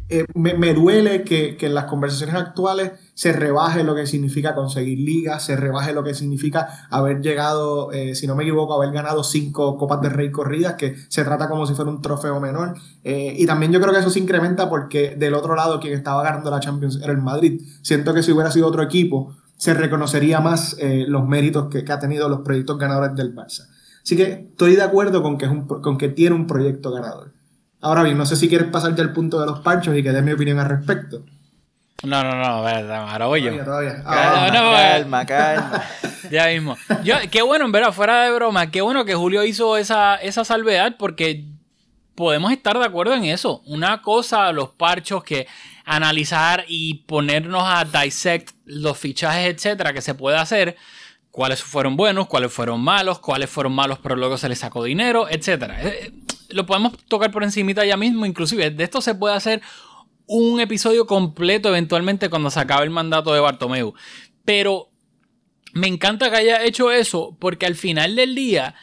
Eh, me, me, duele que, que en las conversaciones actuales se rebaje lo que significa conseguir ligas, se rebaje lo que significa haber llegado, eh, si no me equivoco, haber ganado cinco Copas de Rey corridas, que se trata como si fuera un trofeo menor. Eh, y también yo creo que eso se incrementa porque del otro lado quien estaba ganando la Champions era el Madrid. Siento que si hubiera sido otro equipo, se reconocería más eh, los méritos que, que ha tenido los proyectos ganadores del Barça. Así que estoy de acuerdo con que, es un, con que tiene un proyecto ganador. Ahora bien, no sé si quieres pasar ya al punto de los parchos y que dé mi opinión al respecto. No, no, no, ahora voy yo. Todavía, todavía. Calma, Ah, calma, calma. Ya mismo. Yo, qué bueno, en verdad, fuera de broma, qué bueno que Julio hizo esa, esa salvedad porque podemos estar de acuerdo en eso. Una cosa, los parchos que analizar y ponernos a dissect los fichajes, etcétera, que se puede hacer. Cuáles fueron buenos, cuáles fueron malos, cuáles fueron malos, pero luego se les sacó dinero, etcétera. Eh, eh, Lo podemos tocar por encimita ya mismo, inclusive de esto se puede hacer un episodio completo eventualmente cuando se acabe el mandato de Bartomeu. Pero me encanta que haya hecho eso porque al final del día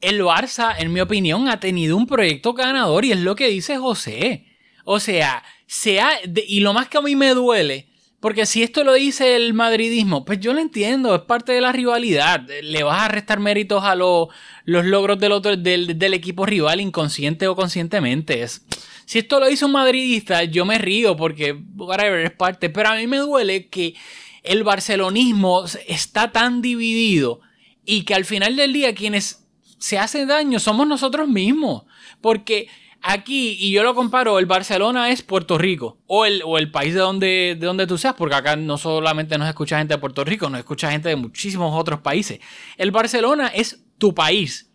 el Barça, en mi opinión, ha tenido un proyecto ganador y es lo que dice José. O sea, se ha- de- y lo más que a mí me duele, porque si esto lo dice el madridismo, pues yo lo entiendo, es parte de la rivalidad. Le vas a restar méritos a lo- los logros del, otro, del, del equipo rival inconsciente o conscientemente. Es, si esto lo dice un madridista, yo me río porque, whatever, es parte. Pero a mí me duele que el barcelonismo está tan dividido y que al final del día quienes se hacen daño somos nosotros mismos. Porque aquí, y yo lo comparo, el Barcelona es Puerto Rico o el, o el país de donde, de donde tú seas, porque acá no solamente nos escucha gente de Puerto Rico, nos escucha gente de muchísimos otros países. El Barcelona es tu país.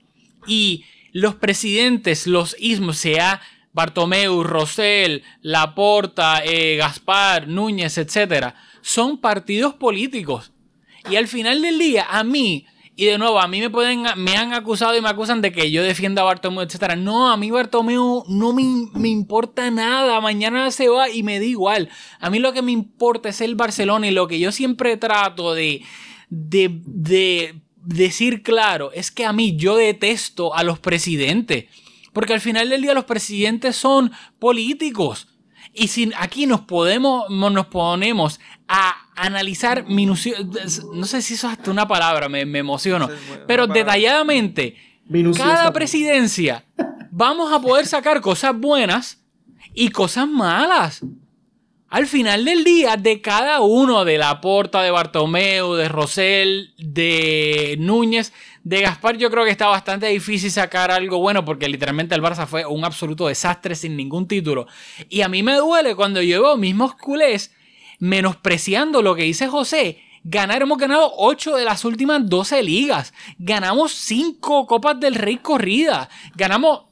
Y los presidentes, los ismos, sea Bartomeu, Rosell, Laporta, eh, Gaspar, Núñez, etcétera, son partidos políticos. Y al final del día, a mí, y de nuevo, a mí me pueden, me han acusado y me acusan de que yo defienda a Bartomeu, etcétera. No, a mí Bartomeu no me, me importa nada. Mañana se va y me da igual. A mí lo que me importa es el Barcelona y lo que yo siempre trato de, de, de decir claro es que a mí yo detesto a los presidentes. Porque al final del día los presidentes son políticos. Y si aquí nos podemos, nos ponemos a analizar minuciosamente, no sé si eso es hasta una palabra, me, me emociono, pero detalladamente, cada presidencia vamos a poder sacar cosas buenas y cosas malas. Al final del día, de cada uno, de Laporta, de Bartomeu, de Rosell, de Núñez, de Gaspar, yo creo que está bastante difícil sacar algo bueno porque literalmente el Barça fue un absoluto desastre sin ningún título. Y a mí me duele cuando yo veo mismos culés menospreciando lo que dice José. Ganar, hemos ganado 8 de las últimas 12 ligas. Ganamos 5 Copas del Rey corrida. Ganamos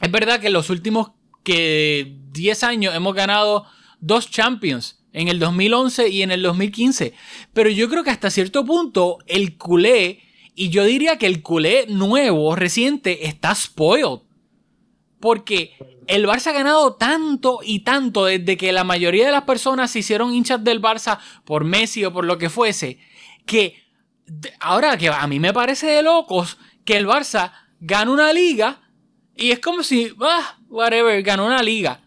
es verdad que en los últimos que 10 años hemos ganado dos Champions, en el 2011 y en el 2015. Pero yo creo que hasta cierto punto el culé, y yo diría que el culé nuevo, reciente, está spoiled. Porque el Barça ha ganado tanto y tanto desde que la mayoría de las personas se hicieron hinchas del Barça por Messi o por lo que fuese, que ahora que a mí me parece de locos que el Barça gana una liga y es como si, ah, whatever, ganó una liga.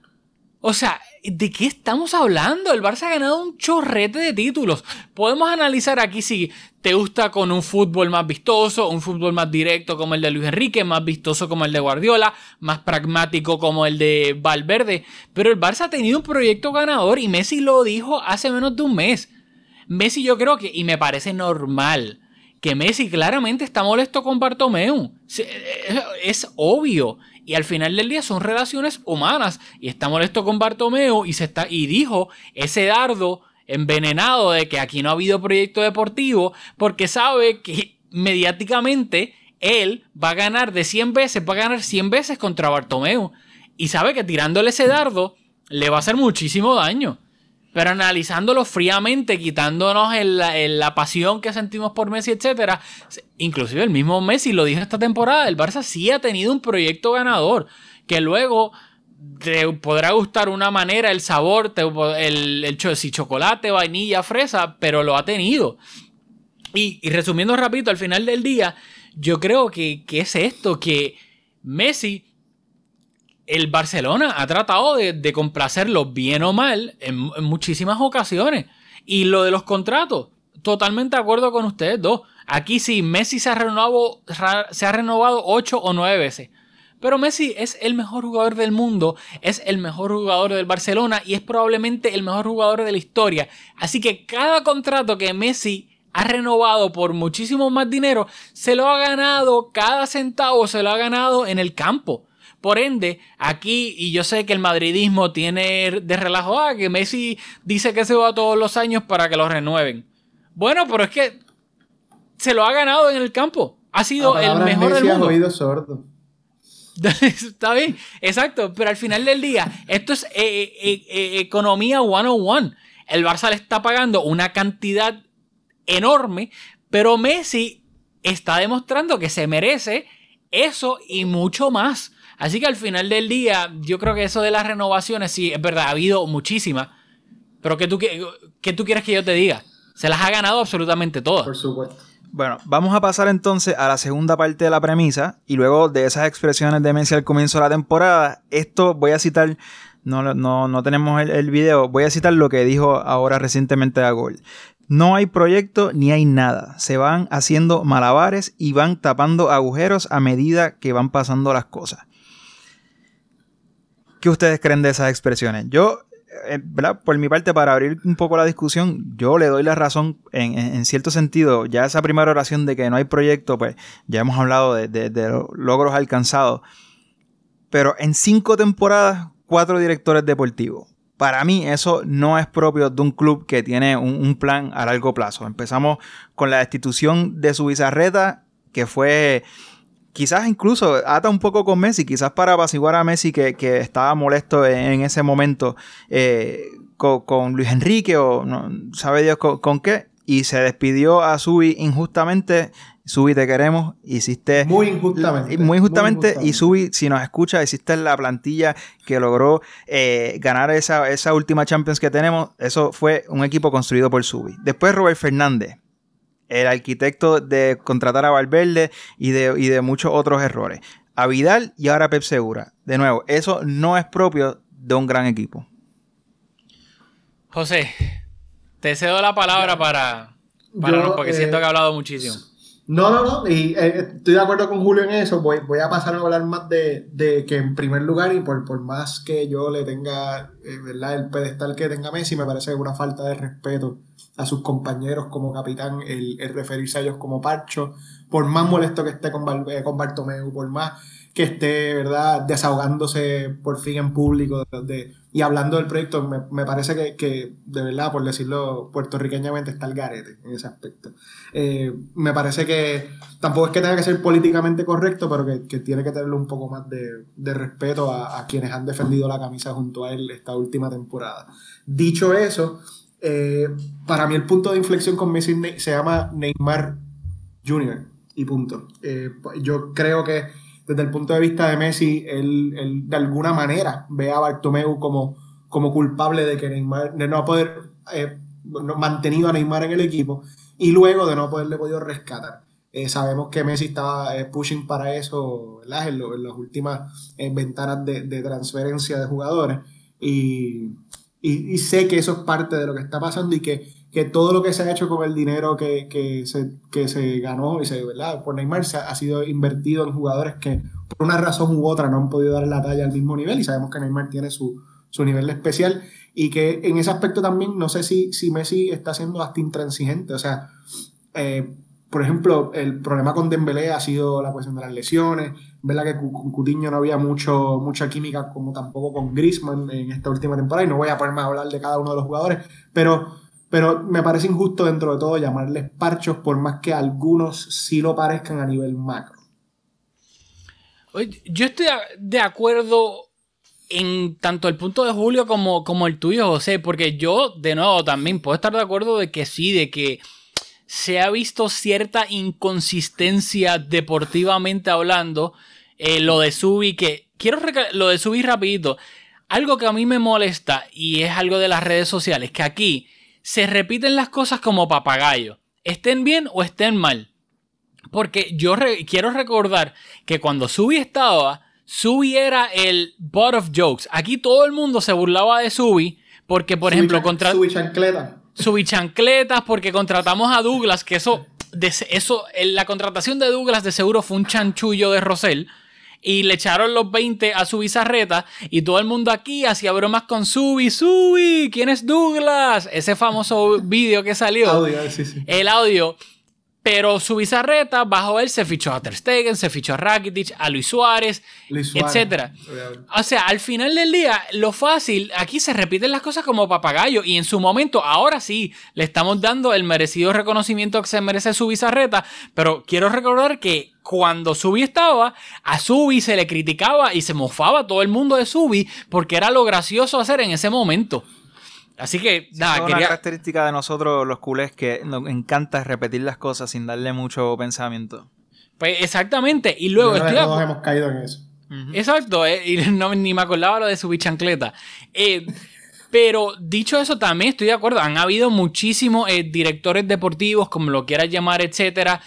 O sea, ¿de qué estamos hablando? El Barça ha ganado un chorrete de títulos. Podemos analizar aquí si te gusta con un fútbol más vistoso, un fútbol más directo como el de Luis Enrique, más vistoso como el de Guardiola, más pragmático como el de Valverde. Pero el Barça ha tenido un proyecto ganador y Messi lo dijo hace menos de un mes. Messi yo creo que, y me parece normal, que Messi claramente está molesto con Bartomeu. Se- Es, es obvio. Y al final del día son relaciones humanas. Y está molesto con Bartomeu y, se está, y dijo ese dardo envenenado de que aquí no ha habido proyecto deportivo porque sabe que mediáticamente él va a ganar de 100 veces, va a ganar 100 veces contra Bartomeu. Y sabe que tirándole ese dardo le va a hacer muchísimo daño. Pero analizándolo fríamente, quitándonos el- la pasión que sentimos por Messi, etcétera, inclusive el mismo Messi lo dijo esta temporada, el Barça sí ha tenido un proyecto ganador, que luego te podrá gustar una manera, el sabor, el, el si chocolate, vainilla, fresa, pero lo ha tenido. Y, y resumiendo rapidito, al final del día, yo creo que, que es esto, que Messi el Barcelona ha tratado de, complacerlo bien o mal en, en muchísimas ocasiones. Y lo de los contratos, totalmente de acuerdo con ustedes dos. Aquí sí, Messi se ha renovado, se ha renovado ocho o nueve veces. Pero Messi es el mejor jugador del mundo, es el mejor jugador del Barcelona y es probablemente el mejor jugador de la historia. Así que cada contrato que Messi ha renovado por muchísimo más dinero, se lo ha ganado, cada centavo se lo ha ganado en el campo. Por ende, aquí, y yo sé que el madridismo tiene de relajo, ah, que Messi dice que se va todos los años para que lo renueven. Bueno, pero es que se lo ha ganado en el campo. Ha sido el mejor del mundo. Oído sordo. Está bien, exacto, pero al final del día, esto es eh, eh, eh, economía 101. El Barça le está pagando una cantidad enorme, pero Messi está demostrando que se merece eso y mucho más. Así que al final del día, yo creo que eso de las renovaciones, sí, es verdad, ha habido muchísimas. Pero ¿qué tú, qué tú quieres que yo te diga? Se las ha ganado absolutamente todas. Por supuesto. Bueno, vamos a pasar entonces a la segunda parte de la premisa y luego de esas expresiones de Messi al comienzo de la temporada, esto voy a citar, no, no, no tenemos el, el, video, voy a citar lo que dijo ahora recientemente a Gol. No hay proyecto ni hay nada, se van haciendo malabares y van tapando agujeros a medida que van pasando las cosas. ¿Qué ustedes creen de esas expresiones? Yo eh, por mi parte, para abrir un poco la discusión, yo le doy la razón en, cierto sentido. Ya esa primera oración de que no hay proyecto, pues ya hemos hablado de, logros alcanzados. Pero en cinco temporadas, cuatro directores deportivos. Para mí eso no es propio de un club que tiene un, un plan a largo plazo. Empezamos con la destitución de su bizarreta, que fue quizás incluso ata un poco con Messi, quizás para apaciguar a Messi que, estaba molesto en, ese momento eh, con, Luis Enrique o no, sabe Dios con, qué, y se despidió a Subi injustamente. Subi, te queremos. Hiciste. Muy injustamente. Muy injustamente. Y Subi, si nos escucha, hiciste la plantilla que logró eh, ganar esa, esa última Champions que tenemos. Eso fue un equipo construido por Subi. Después Robert Fernández el arquitecto de contratar a Valverde y de, de muchos otros errores. A Vidal y ahora a Pep Segura. De nuevo, eso no es propio de un gran equipo. José, te cedo la palabra para, para porque siento que he eh, hablado muchísimo. No, no, no, y eh, estoy de acuerdo con Julio en eso. Voy, voy a pasar a hablar más de, que, en primer lugar, y por, por más que yo le tenga eh, ¿verdad? el pedestal que tenga Messi, me parece una falta de respeto a sus compañeros como capitán el, referirse a ellos como Parcho, por más molesto que esté con, eh, con Bartomeu, por más que esté, ¿verdad?, desahogándose por fin en público de, y hablando del proyecto, me, parece que, de verdad, por decirlo puertorriqueñamente, está el garete en ese aspecto. Eh, me parece que tampoco es que tenga que ser políticamente correcto, pero que, tiene que tenerle un poco más de, respeto a, a, quienes han defendido la camisa junto a él esta última temporada. Dicho eso, eh, para mí el punto de inflexión con Messi se llama Neymar Jr. y punto. Eh, yo creo que desde el punto de vista de Messi, él, de alguna manera ve a Bartomeu como, como culpable de que Neymar, de no poder eh, mantenido a Neymar en el equipo y luego de no haberle podido rescatar. sabemos que Messi estaba pushing para eso en, las últimas ventanas de, de transferencia de jugadores y y, sé que eso es parte de lo que está pasando y que, que todo lo que se ha hecho con el dinero que, que, se, que se ganó y se, ¿verdad? por Neymar se ha, sido invertido en jugadores que por una razón u otra no han podido dar la talla al mismo nivel y sabemos que Neymar tiene su, su nivel especial y que en ese aspecto también no sé si, si Messi está siendo hasta intransigente, o sea, eh, por ejemplo, el problema con Dembélé ha sido la cuestión de las lesiones, verdad que con Cutiño no había mucho, mucha química como tampoco con Griezmann en esta última temporada y no voy a ponerme a hablar de cada uno de los jugadores, pero, pero me parece injusto dentro de todo llamarles parchos por más que algunos sí lo parezcan a nivel macro. Yo estoy de acuerdo en tanto el punto de Julio como, como el tuyo, José, porque yo, de nuevo, también puedo estar de acuerdo de que sí, de que se ha visto cierta inconsistencia deportivamente hablando. Eh, lo de Subi, que quiero lo de Subi rapidito. Algo que a mí me molesta y es algo de las redes sociales, que aquí se repiten las cosas como papagayo. Estén bien o estén mal. Porque yo quiero recordar que cuando Subi estaba, Subi era el butt of jokes. Aquí todo el mundo se burlaba de Subi porque, por ejemplo, contra... Subi chancleta. subichancletas porque contratamos a Douglas, que eso, de- eso, la contratación de Douglas de seguro fue un chanchullo de Rosell. Y le echaron los 20 a su bizarreta y todo el mundo aquí hacía bromas con Subi. Subi, ¿quién es Douglas? Ese famoso vídeo que salió Audio, sí, sí. el audio. Pero su bizarreta, bajo él, se fichó a Ter Stegen, se fichó a Rakitic, a Luis Suárez, Luis Suárez. etcétera. O sea, al final del día, lo fácil, aquí se repiten las cosas como papagayo y en su momento, ahora sí, le estamos dando el merecido reconocimiento que se merece su bizarreta, pero quiero recordar que cuando Subi estaba, a Subi se le criticaba y se mofaba todo el mundo de Subi porque era lo gracioso hacer en ese momento. Así que, nada, Esa es una quería... característica de nosotros los culés que nos encanta repetir las cosas sin darle mucho pensamiento. Pues exactamente, y luego Yo creo que todos hemos caído en eso. Exacto, eh, y no, ni me acordaba lo de su bichancleta. Eh, pero dicho eso, también estoy de acuerdo. Han habido muchísimos eh, directores deportivos, como lo quieras llamar, etcétera.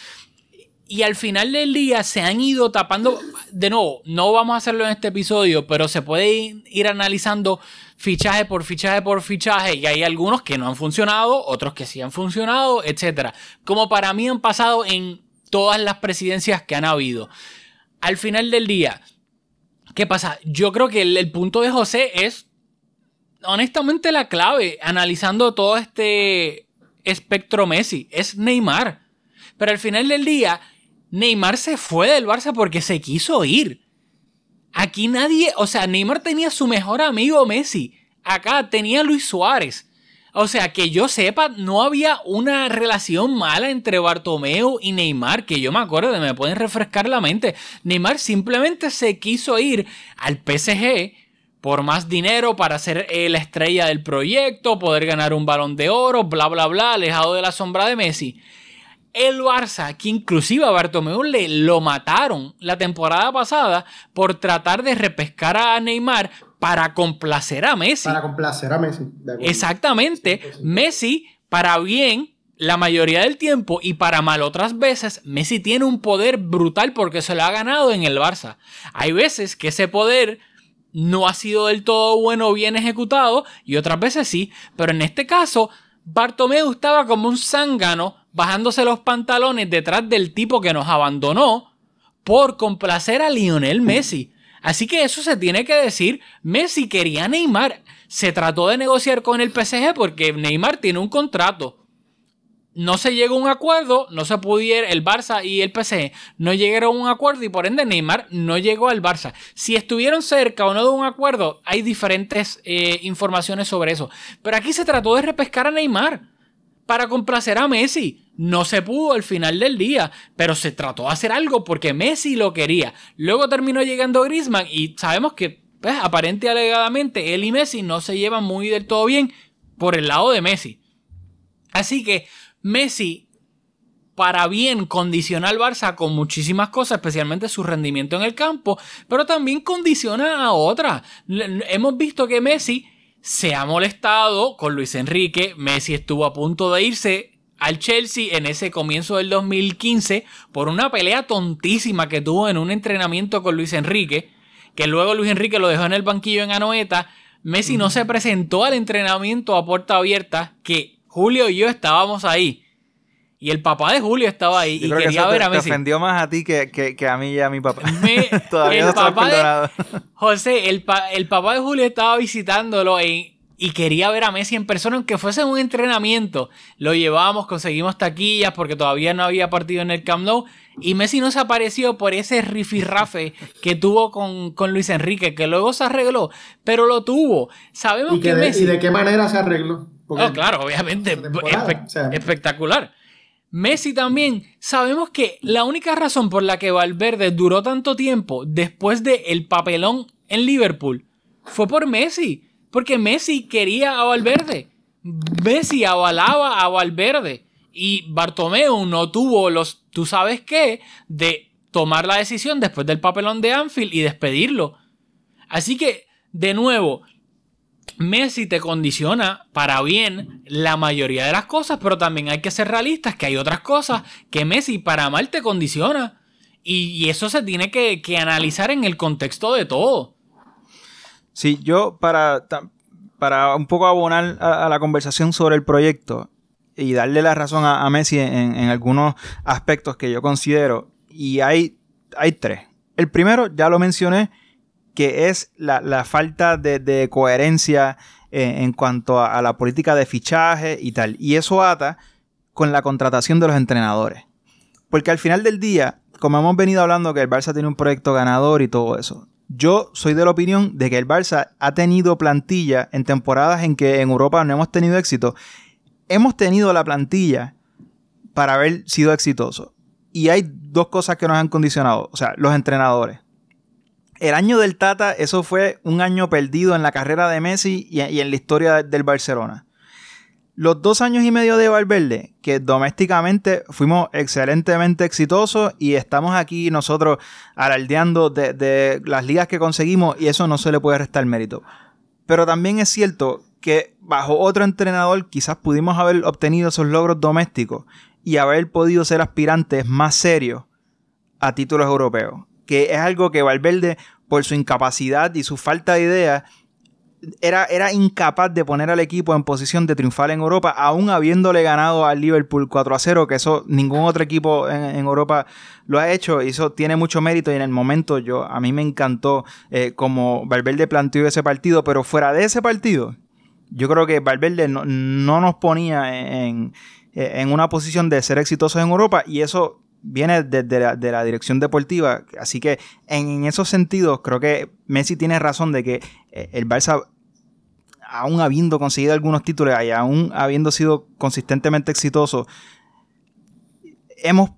Y al final del día se han ido tapando. De nuevo, no vamos a hacerlo en este episodio, pero se puede ir, analizando fichaje por fichaje por fichaje. Y hay algunos que no han funcionado, otros que sí han funcionado, etcétera. Como para mí han pasado en todas las presidencias que han habido. Al final del día, ¿Qué pasa? Yo creo que el, el punto de José es, honestamente, la clave, analizando todo este espectro Messi, es Neymar. Pero al final del día, Neymar se fue del Barça porque se quiso ir. Aquí nadie, o sea, Neymar tenía su mejor amigo Messi. Acá tenía Luis Suárez. O sea, que yo sepa, no había una relación mala entre Bartomeu y Neymar, que yo me acuerdo, me pueden refrescar la mente. Neymar simplemente se quiso ir al PSG por más dinero para ser eh, la estrella del proyecto, poder ganar un balón de oro, bla, bla, bla, alejado de la sombra de Messi. El Barça, que inclusive a Bartomeu le lo mataron la temporada pasada por tratar de repescar a Neymar para complacer a Messi. Para complacer a Messi. Exactamente. Messi, para bien, la mayoría del tiempo y para mal otras veces, Messi tiene un poder brutal porque se lo ha ganado en el Barça. Hay veces que ese poder no ha sido del todo bueno o bien ejecutado y otras veces sí, pero en este caso, Bartomeu estaba como un zángano bajándose los pantalones detrás del tipo que nos abandonó por complacer a Lionel Messi. Así que eso se tiene que decir. Messi quería a Neymar. Se trató de negociar con el PSG porque Neymar tiene un contrato. No se llegó a un acuerdo, no se pudiera, el Barça y el PSG no llegaron a un acuerdo y por ende Neymar no llegó al Barça. Si estuvieron cerca o no de un acuerdo, hay diferentes eh, informaciones sobre eso. Pero aquí se trató de repescar a Neymar para complacer a Messi. No se pudo al final del día, pero se trató de hacer algo porque Messi lo quería. Luego terminó llegando Griezmann y sabemos que, pues, aparente y alegadamente, él y Messi no se llevan muy del todo bien por el lado de Messi. Así que Messi, para bien, condiciona al Barça con muchísimas cosas, especialmente su rendimiento en el campo, pero también condiciona a otras. Hemos visto que Messi se ha molestado con Luis Enrique. Messi estuvo a punto de irse al Chelsea en ese comienzo del 2015 por una pelea tontísima que tuvo en un entrenamiento con Luis Enrique, que luego Luis Enrique lo dejó en el banquillo en Anoeta. Messi no se presentó al entrenamiento a puerta abierta, que Julio y yo estábamos ahí. Y el papá de Julio estaba ahí Yo y creo que quería te, ver a te Messi. ofendió más a ti que, que- que a mí y a mi papá. Me- Todavía el no papá de-. José, el, pa- el papá de Julio estaba visitándolo en- y quería ver a Messi en persona, aunque fuese un entrenamiento. Lo llevamos, conseguimos taquillas porque todavía no había partido en el Camp Nou. Y Messi no se apareció por ese rifirrafe que tuvo con, con Luis Enrique, que luego se arregló, pero lo tuvo. Sabemos ¿Y, que que de, Messi. ¿Y de qué manera se arregló? Porque Oh, claro, obviamente. esa temporada, espe- o sea. espectacular. Messi también. Sabemos que la única razón por la que Valverde duró tanto tiempo después de el papelón en Liverpool fue por Messi. Porque Messi quería a Valverde. Messi avalaba a Valverde. Y Bartomeu no tuvo los, tú sabes qué, de tomar la decisión después del papelón de Anfield y despedirlo. Así que, de nuevo, Messi te condiciona para bien la mayoría de las cosas, pero también hay que ser realistas que hay otras cosas que Messi para mal te condiciona. Y, eso se tiene que, que analizar en el contexto de todo. Sí, yo para... para un poco abonar a, la conversación sobre el proyecto y darle la razón a, a Messi en, en algunos aspectos que yo considero, y hay, hay tres. El primero, ya lo mencioné, que es la, falta de, coherencia eh, en cuanto a, a la política de fichaje y tal. Y eso ata con la contratación de los entrenadores. Porque al final del día, como hemos venido hablando que el Barça tiene un proyecto ganador y todo eso, yo soy de la opinión de que el Barça ha tenido plantilla en temporadas en que en Europa no hemos tenido éxito. Hemos tenido la plantilla para haber sido exitoso. Y hay dos cosas que nos han condicionado. O sea, los entrenadores. El año del Tata, eso fue un año perdido en la carrera de Messi y, en la historia del Barcelona. Los dos años y medio de Valverde, que domésticamente fuimos excelentemente exitosos y estamos aquí nosotros alardeando de, de, las ligas que conseguimos y eso no se le puede restar mérito. Pero también es cierto que bajo otro entrenador quizás pudimos haber obtenido esos logros domésticos y haber podido ser aspirantes más serios a títulos europeos. Que es algo que Valverde, por su incapacidad y su falta de ideas, era, era, incapaz de poner al equipo en posición de triunfar en Europa, aún habiéndole ganado al Liverpool 4 a 0, que eso ningún otro equipo en, en Europa lo ha hecho, y eso tiene mucho mérito, y en el momento yo, a mí me encantó eh, como Valverde planteó ese partido, pero fuera de ese partido, yo creo que Valverde no, no nos ponía en, en, una posición de ser exitosos en Europa, y eso viene desde la, de la dirección deportiva. Así que en esos sentidos creo que Messi tiene razón de que eh, el Barça, aún habiendo conseguido algunos títulos y aún habiendo sido consistentemente exitoso, hemos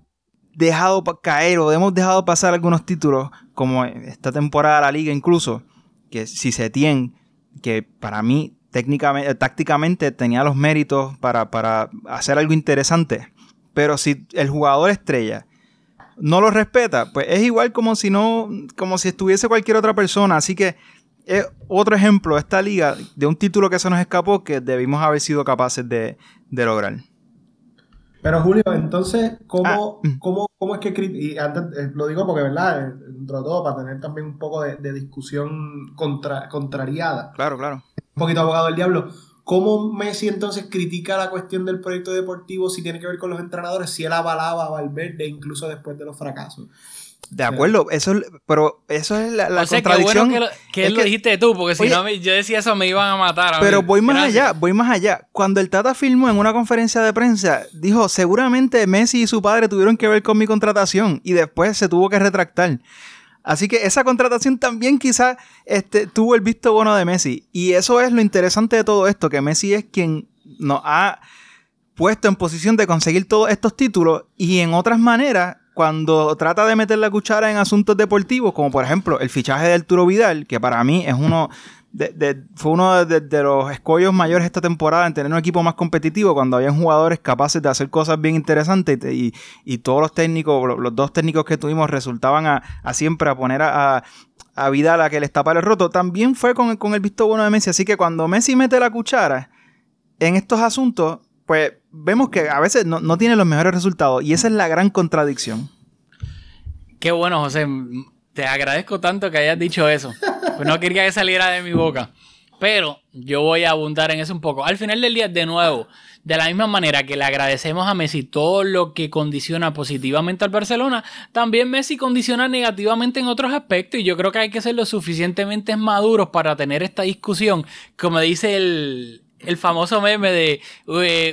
dejado caer o hemos dejado pasar algunos títulos, como esta temporada de la liga incluso, que si se tiene, que para mí técnicamente, tácticamente tenía los méritos para, para hacer algo interesante pero si el jugador estrella no lo respeta, pues es igual como si no, como si estuviese cualquier otra persona. Así que es otro ejemplo esta liga de un título que se nos escapó que debimos haber sido capaces de, de lograr. Pero Julio, entonces, ¿cómo, ah. ¿cómo, cómo es que... Y antes eh, lo digo porque, ¿verdad? Dentro de todo, para tener también un poco de, de discusión contra, contrariada. Claro, claro. Un poquito abogado del diablo. ¿Cómo Messi entonces critica la cuestión del proyecto deportivo si tiene que ver con los entrenadores, si él avalaba a Valverde incluso después de los fracasos? De acuerdo, eso, pero eso es la, la o sea, contradicción. Qué bueno que lo, que lo dijiste tú, porque si oye, no yo decía eso me iban a matar. A pero mí. voy más Gracias. allá, voy más allá. Cuando el Tata filmó en una conferencia de prensa, dijo, seguramente Messi y su padre tuvieron que ver con mi contratación y después se tuvo que retractar. Así que esa contratación también quizás este, tuvo el visto bueno de Messi. Y eso es lo interesante de todo esto, que Messi es quien nos ha puesto en posición de conseguir todos estos títulos y en otras maneras, cuando trata de meter la cuchara en asuntos deportivos, como por ejemplo el fichaje de Arturo Vidal, que para mí es uno fue uno de, los escollos mayores esta temporada en tener un equipo más competitivo cuando habían jugadores capaces de hacer cosas bien interesantes y, todos los técnicos, los, dos técnicos que tuvimos resultaban a, siempre a poner a, a, a, Vidal a que les tapara el roto. También fue con, con el visto bueno de Messi. Así que cuando Messi mete la cuchara en estos asuntos, pues vemos que a veces no, no tiene los mejores resultados y esa es la gran contradicción. Qué bueno, José. Te agradezco tanto que hayas dicho eso. Pues no quería que saliera de mi boca. Pero yo voy a abundar en eso un poco. Al final del día, de nuevo, de la misma manera que le agradecemos a Messi todo lo que condiciona positivamente al Barcelona, también Messi condiciona negativamente en otros aspectos. Y yo creo que hay que ser lo suficientemente maduros para tener esta discusión. Como dice el, el famoso meme de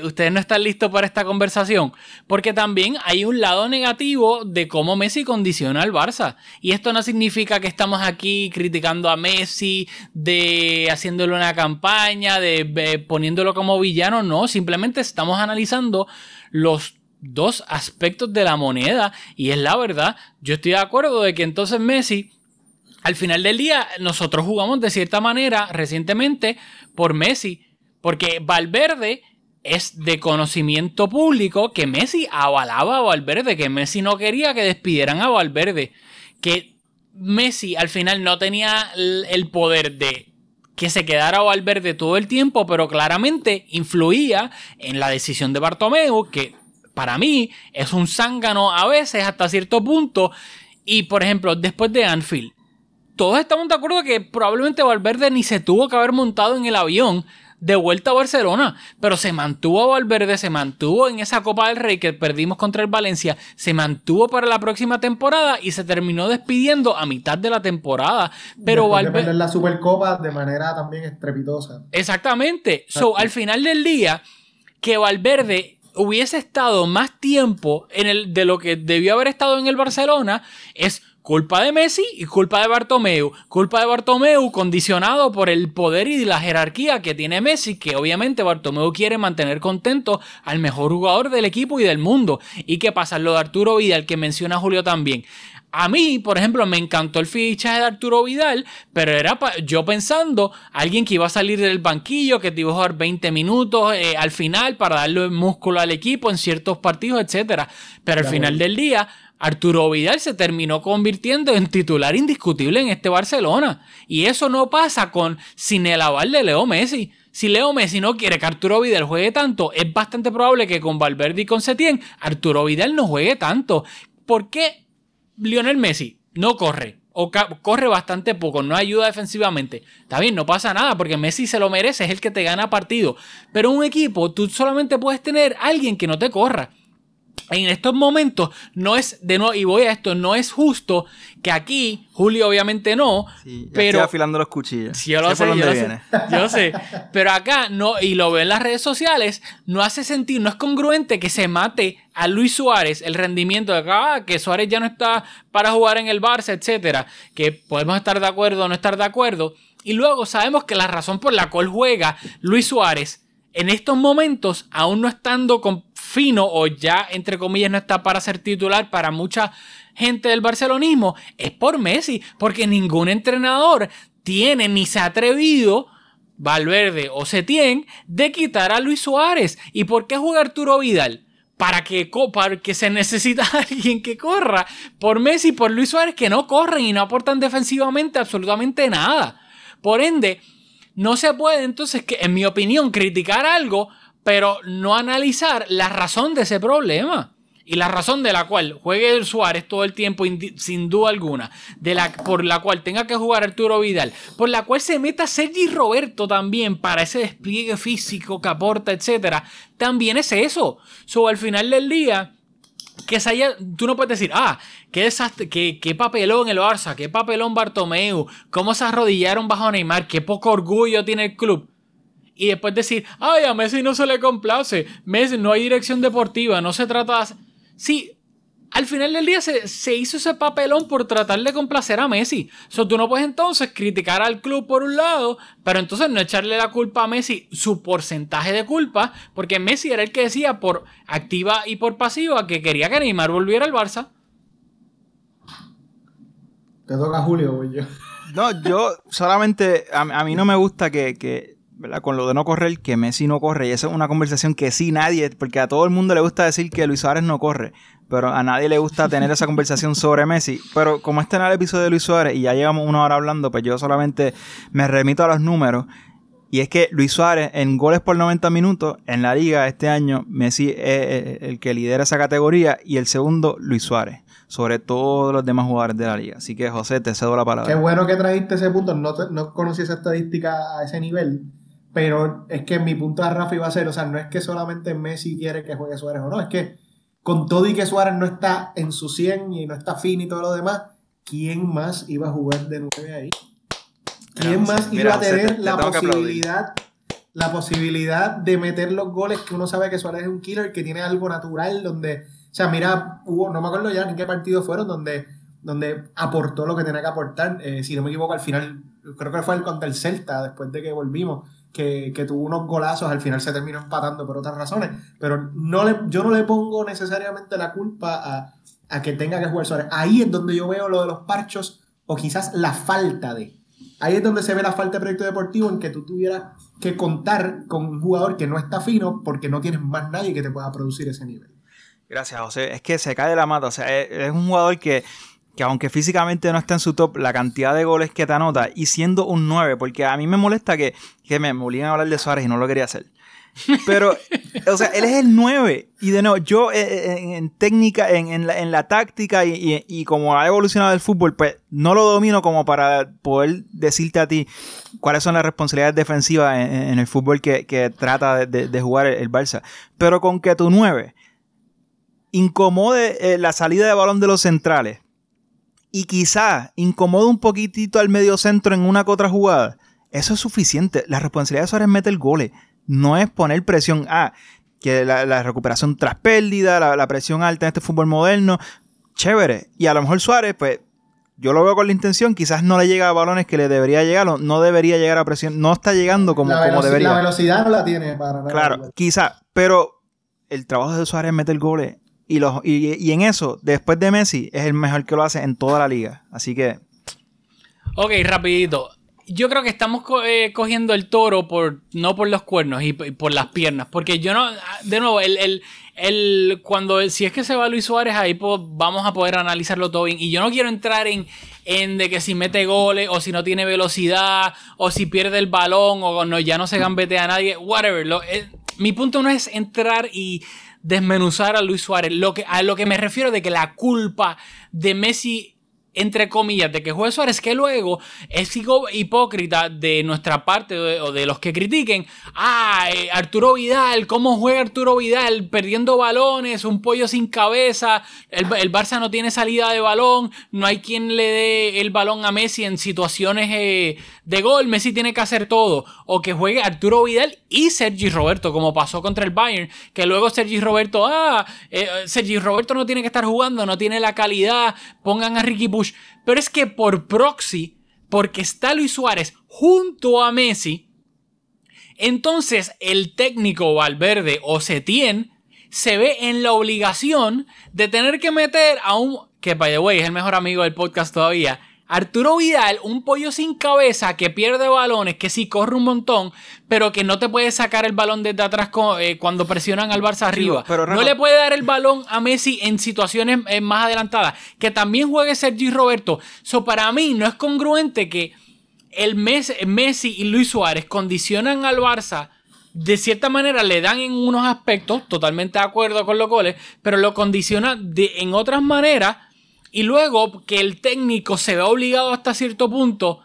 ustedes no están listos para esta conversación. Porque también hay un lado negativo de cómo Messi condiciona al Barça. Y esto no significa que estamos aquí criticando a Messi, de haciéndole una campaña, de, de poniéndolo como villano. No, simplemente estamos analizando los dos aspectos de la moneda. Y es la verdad. Yo estoy de acuerdo de que entonces Messi. Al final del día, nosotros jugamos de cierta manera recientemente por Messi, porque Valverde es de conocimiento público que Messi avalaba a Valverde, que Messi no quería que despidieran a Valverde, que Messi al final no tenía el poder de que se quedara Valverde todo el tiempo, pero claramente influía en la decisión de Bartomeu, que para mí es un zángano a veces hasta cierto punto. Y por ejemplo, después de Anfield, todos estamos de acuerdo que probablemente Valverde ni se tuvo que haber montado en el avión de vuelta a Barcelona, pero se mantuvo a Valverde, se mantuvo en esa Copa del Rey que perdimos contra el Valencia, se mantuvo para la próxima temporada y se terminó despidiendo a mitad de la temporada. Pero de Valverde... perder la Supercopa de manera también estrepitosa. Exactamente. So, al final del día, que Valverde hubiese estado más tiempo en el, de lo que debió haber estado en el Barcelona es culpa de Messi y culpa de Bartomeu. Culpa de Bartomeu condicionado por el poder y la jerarquía que tiene Messi, que obviamente Bartomeu quiere mantener contento al mejor jugador del equipo y del mundo. ¿Y qué pasa? Lo de Arturo Vidal que menciona Julio también. A mí, por ejemplo, me encantó el fichaje de Arturo Vidal, pero era yo pensando alguien que iba a salir del banquillo, que te iba a jugar 20 minutos eh, al final para darle músculo al equipo en ciertos partidos, etcétera. Pero al final del día, Arturo Vidal se terminó convirtiendo en titular indiscutible en este Barcelona. Y eso no pasa con sin el aval de Leo Messi. Si Leo Messi no quiere que Arturo Vidal juegue tanto, es bastante probable que con Valverde y con Setién, Arturo Vidal no juegue tanto. ¿Por qué Lionel Messi no corre? O corre bastante poco, no ayuda defensivamente. Está bien, no pasa nada, porque Messi se lo merece, es el que te gana partido. Pero un equipo, tú solamente puedes tener alguien que no te corra. En estos momentos no es, de nuevo, y voy a esto, no es justo que aquí, Julio obviamente no, Sí, ya pero... estoy afilando los cuchillos. Sí, yo lo sé, yo dónde lo sé, viene. yo sé. Pero acá, no, y lo veo en las redes sociales, no hace sentido, no es congruente que se mate a Luis Suárez el rendimiento de que, ah, que Suárez ya no está para jugar en el Barça, etcétera. Que podemos estar de acuerdo o no estar de acuerdo. Y luego sabemos que la razón por la cual juega Luis Suárez en estos momentos, aún no estando con fino o ya, entre comillas, no está para ser titular para mucha gente del barcelonismo, es por Messi, porque ningún entrenador tiene ni se ha atrevido, Valverde o Setién, de quitar a Luis Suárez. ¿Y por qué juega Arturo Vidal? Para que, para que se necesita alguien que corra. Por Messi por Luis Suárez que no corren y no aportan defensivamente absolutamente nada. Por ende, no se puede entonces, que, en mi opinión, criticar algo, pero no analizar la razón de ese problema. Y la razón de la cual juegue el Suárez todo el tiempo, sin duda alguna, de la, por la cual tenga que jugar Arturo Vidal, por la cual se meta Sergi Roberto también para ese despliegue físico que aporta, etcétera, también es eso. So, al final del día, que se haya, tú no puedes decir, ah, qué desastre, qué, qué papelón el Barça, qué papelón Bartomeu, cómo se arrodillaron bajo Neymar, qué poco orgullo tiene el club. Y después decir, ay, a Messi no se le complace, Messi no hay dirección deportiva, no se trata de... Sí, al final del día se, se hizo ese papelón por tratar de complacer a Messi. So, tú no puedes entonces criticar al club por un lado, pero entonces no echarle la culpa a Messi, su porcentaje de culpa, porque Messi era el que decía por activa y por pasiva que quería que Neymar volviera al Barça. Te toca Julio, voy yo. No, yo solamente, a, a mí no me gusta que, que, Con lo de no correr, que Messi no corre. Y esa es una conversación que sí nadie, porque a todo el mundo le gusta decir que Luis Suárez no corre. Pero a nadie le gusta tener esa conversación sobre Messi. Pero como este es el episodio de Luis Suárez y ya llevamos una hora hablando, pues yo solamente me remito a los números. Y es que Luis Suárez, en goles por 90 minutos, en la liga este año, Messi es el que lidera esa categoría y el segundo, Luis Suárez, sobre todos los demás jugadores de la liga. Así que, José, te cedo la palabra. Qué bueno que trajiste ese punto. No, no conocí esa estadística a ese nivel. Pero es que mi punto de Rafa iba a ser, o sea, no es que solamente Messi quiere que juegue Suárez o no, es que con todo y que Suárez no está en su 100 y no está fin y todo lo demás, ¿quién más iba a jugar de 9 ahí? ¿Quién Mira, más iba a tener te- te la posibilidad, la posibilidad de meter los goles que uno sabe que Suárez es un killer, que tiene algo natural, donde, o sea, mira, hubo, no me acuerdo ya en qué partido fueron, donde, donde aportó lo que tenía que aportar. Eh, si no me equivoco, al final, creo que fue el contra el Celta, después de que volvimos, que, que tuvo unos golazos, al final se terminó empatando por otras razones, pero no le, yo no le pongo necesariamente la culpa a, a que tenga que jugar Suárez. Ahí es donde yo veo lo de los parchos, o quizás la falta de. Ahí es donde se ve la falta de proyecto deportivo en que tú tuvieras que contar con un jugador que no está fino porque no tienes más nadie que te pueda producir ese nivel. Gracias, José. Es que se cae de la mata. O sea, es, un jugador que, que aunque físicamente no está en su top, la cantidad de goles que te anota y siendo un 9, porque a mí me molesta que, que me, me obliguen a hablar de Suárez y no lo quería hacer. Pero, o sea, él es el 9. Y de nuevo, yo eh, eh, en, técnica, en, la, en la táctica y, y- como ha evolucionado el fútbol, pues no lo domino como para poder decirte a ti cuáles son las responsabilidades defensivas en, el fútbol que, que trata de jugar el, el Barça. Pero con que tu 9 incomode eh, la salida de balón de los centrales y quizá incomode un poquitito al medio centro en una que otra jugada, eso es suficiente. La responsabilidad de Suárez es meter goles, no es poner presión. Ah, que la, la recuperación tras pérdida, la, la presión alta en este fútbol moderno, chévere. Y a lo mejor Suárez, pues yo lo veo con la intención, quizás no le llega a balones que le debería llegar, o no debería llegar a presión, no está llegando como, la, como debería. la velocidad no la tiene para nada. Claro, quizá, pero el trabajo de Suárez es meter goles. Y, los, y, y en eso, después de Messi, es el mejor que lo hace en toda la liga. Así que, Ok, rapidito. Yo creo que estamos eh, cogiendo el toro por no por los cuernos y, por las piernas. Porque yo no. De nuevo, el, el, el- cuando si es que se va Luis Suárez, ahí po- vamos a poder analizarlo todo bien. Y yo no quiero entrar en, en de que si mete goles, o si no tiene velocidad, o si pierde el balón, o no, ya no se gambetea a nadie. Whatever. Lo- eh, mi punto no es entrar y desmenuzar a Luis Suárez. Lo que, a lo que me refiero de que la culpa de Messi entre comillas, de que juegue Suárez, que luego es hipócrita de nuestra parte o de los que critiquen. Ah, Arturo Vidal, ¿cómo juega Arturo Vidal? Perdiendo balones, un pollo sin cabeza, el, el Barça no tiene salida de balón, no hay quien le dé el balón a Messi en situaciones eh, de gol, Messi tiene que hacer todo. O que juegue Arturo Vidal y Sergi Roberto, como pasó contra el Bayern, que luego Sergi Roberto, ah, eh, Sergi Roberto no tiene que estar jugando, no tiene la calidad, pongan a Ricky Pero es que por proxy, porque está Luis Suárez junto a Messi, entonces el técnico Valverde o Setién se ve en la obligación de tener que meter a un, que by the way es el mejor amigo del podcast todavía, Arturo Vidal, un pollo sin cabeza que pierde balones, que sí corre un montón, pero que no te puede sacar el balón desde atrás eh, cuando presionan al Barça arriba. pero no le puede dar el balón a Messi en situaciones eh, más adelantadas. Que también juegue Sergi Roberto. So, para mí no es congruente que el Mes- Messi y Luis Suárez condicionan al Barça. De cierta manera le dan en unos aspectos, totalmente de acuerdo con los goles, pero lo condiciona de, en otras maneras. Y luego que el técnico se ve obligado hasta cierto punto,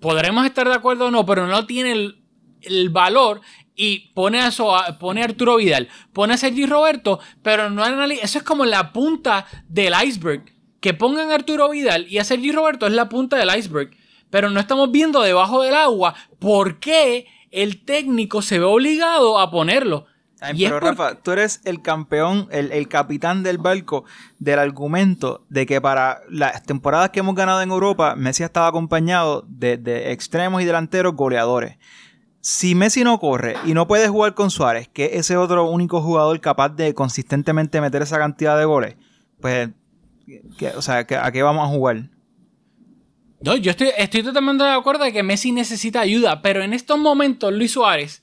podremos estar de acuerdo o no, pero no tiene el, el valor y pone a, pone a Arturo Vidal, pone a Sergi Roberto, pero no analiza. Eso es como la punta del iceberg. Que pongan a Arturo Vidal y a Sergi Roberto es la punta del iceberg. Pero no estamos viendo debajo del agua por qué el técnico se ve obligado a ponerlo. Ay, pero Rafa, tú eres el campeón, el, el capitán del barco del argumento de que para las temporadas que hemos ganado en Europa, Messi ha estado acompañado de, de extremos y delanteros goleadores. Si Messi no corre y no puede jugar con Suárez, que es ese otro único jugador capaz de consistentemente meter esa cantidad de goles, pues, ¿qué- o sea, ¿qué- ¿a qué vamos a jugar? No, yo estoy, estoy totalmente de acuerdo de que Messi necesita ayuda, pero en estos momentos Luis Suárez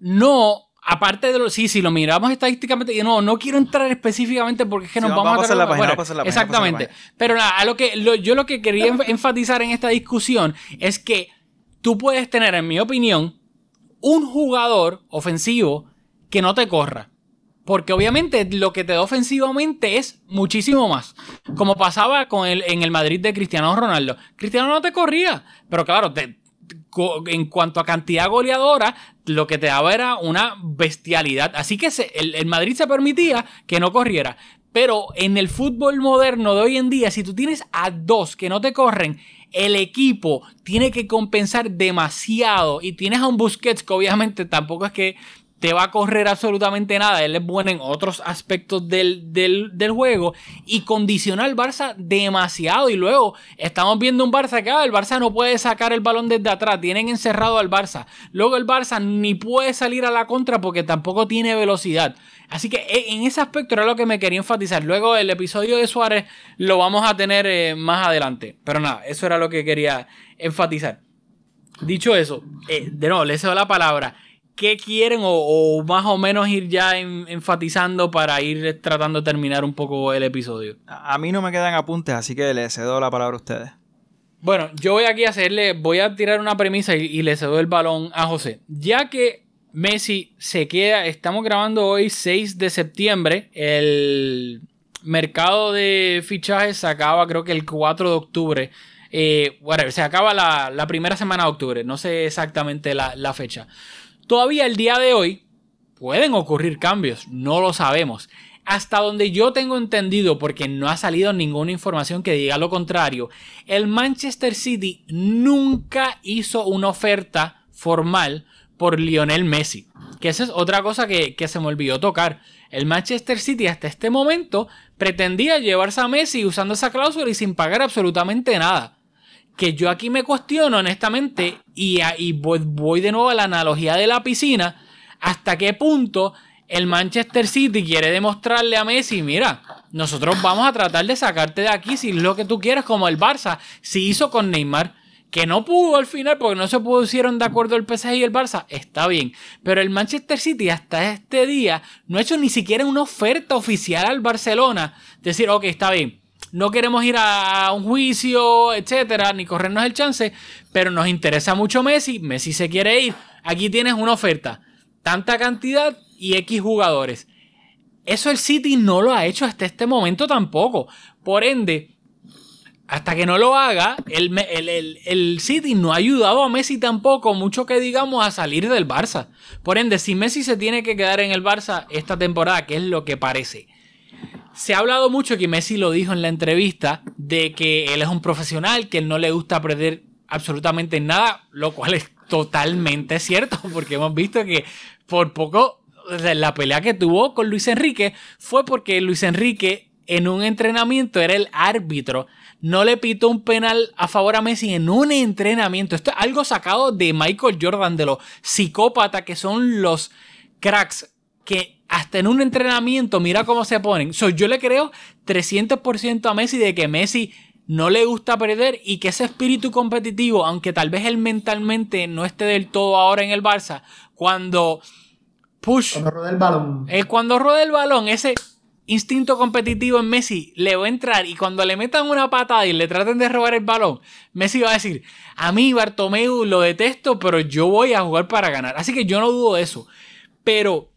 no, aparte de lo, sí, si lo miramos estadísticamente, no, no quiero entrar específicamente porque es que Sí, nos vamos vamos, a pasar la página, bueno, pasar la página, Exactamente. pasar la Pero nada, a lo que, lo- yo lo que quería enf- enfatizar en esta discusión es que tú puedes tener, en mi opinión, un jugador ofensivo que no te corra. Porque obviamente lo que te da ofensivamente es muchísimo más. Como pasaba con el, en el Madrid de Cristiano Ronaldo. Cristiano no te corría. Pero claro, te- en cuanto a cantidad goleadora, lo que te daba era una bestialidad. Así que se- el, el Madrid se permitía que no corriera. Pero en el fútbol moderno de hoy en día, si tú tienes a dos que no te corren, el equipo tiene que compensar demasiado. Y tienes a un Busquets que obviamente tampoco es que te va a correr absolutamente nada. Él es bueno en otros aspectos del, del- del juego y condiciona al Barça demasiado. Y luego estamos viendo un Barça que ah, el Barça no puede sacar el balón desde atrás. Tienen encerrado al Barça. Luego el Barça ni puede salir a la contra porque tampoco tiene velocidad. Así que eh, en ese aspecto era lo que me quería enfatizar. Luego el episodio de Suárez lo vamos a tener eh, más adelante. Pero nada, eso era lo que quería enfatizar. Dicho eso, eh, de nuevo, le cedo la palabra. ¿Qué quieren o, o más o menos ir ya en- enfatizando para ir tratando de terminar un poco el episodio? A a mí no me quedan apuntes, así que le cedo la palabra a ustedes. Bueno, yo voy aquí a hacerle, voy a tirar una premisa y, y le cedo el balón a José. Ya que Messi se queda, estamos grabando hoy 6 de septiembre, el mercado de fichajes se acaba creo que el 4 de octubre. Eh, se acaba la, primera semana de octubre, no sé exactamente la, la fecha. Todavía el día de hoy pueden ocurrir cambios, no lo sabemos. Hasta donde yo tengo entendido, porque no ha salido ninguna información que diga lo contrario, el Manchester City nunca hizo una oferta formal por Lionel Messi. Que esa es otra cosa que, se me olvidó tocar. El Manchester City hasta este momento pretendía llevarse a Messi usando esa cláusula y sin pagar absolutamente nada. Que yo aquí me cuestiono honestamente y, y voy de nuevo a la analogía de la piscina. ¿Hasta qué punto el Manchester City quiere demostrarle a Messi, mira, nosotros vamos a tratar de sacarte de aquí si es lo que tú quieres, como el Barça, si hizo con Neymar, que no pudo al final porque no se pusieron de acuerdo el PSG y el Barça, está bien, pero el Manchester City hasta este día no ha hecho ni siquiera una oferta oficial al Barcelona, decir, ok, está bien. No queremos ir a un juicio, etcétera, ni corrernos el chance, pero nos interesa mucho Messi. Messi se quiere ir. Aquí tienes una oferta. Tanta cantidad, y X jugadores. Eso el City no lo ha hecho hasta este momento tampoco. Por ende, hasta que no lo haga, el, el, City no ha ayudado a Messi tampoco, mucho que digamos, a salir del Barça. Por ende, si Messi se tiene que quedar en el Barça esta temporada, que es lo que parece. Se ha hablado mucho, que Messi lo dijo en la entrevista, de que él es un profesional, que él no le gusta perder absolutamente nada, lo cual es totalmente cierto, porque hemos visto que por poco la pelea que tuvo con Luis Enrique fue porque Luis Enrique en un entrenamiento era el árbitro. No le pitó un penal a favor a Messi en un entrenamiento. Esto es algo sacado de Michael Jordan, de los psicópatas que son los cracks que hasta en un entrenamiento mira cómo se ponen. yo le creo 300% a Messi de que Messi no le gusta perder y que ese espíritu competitivo, aunque tal vez él mentalmente no esté del todo ahora en el Barça, cuando push. Cuando rueda el balón. Eh, cuando rueda el balón, ese instinto competitivo en Messi le va a entrar y cuando le metan una patada y le traten de robar el balón, Messi va a decir, a mí Bartomeu lo detesto, pero yo voy a jugar para ganar. Así que yo no dudo de eso. Pero,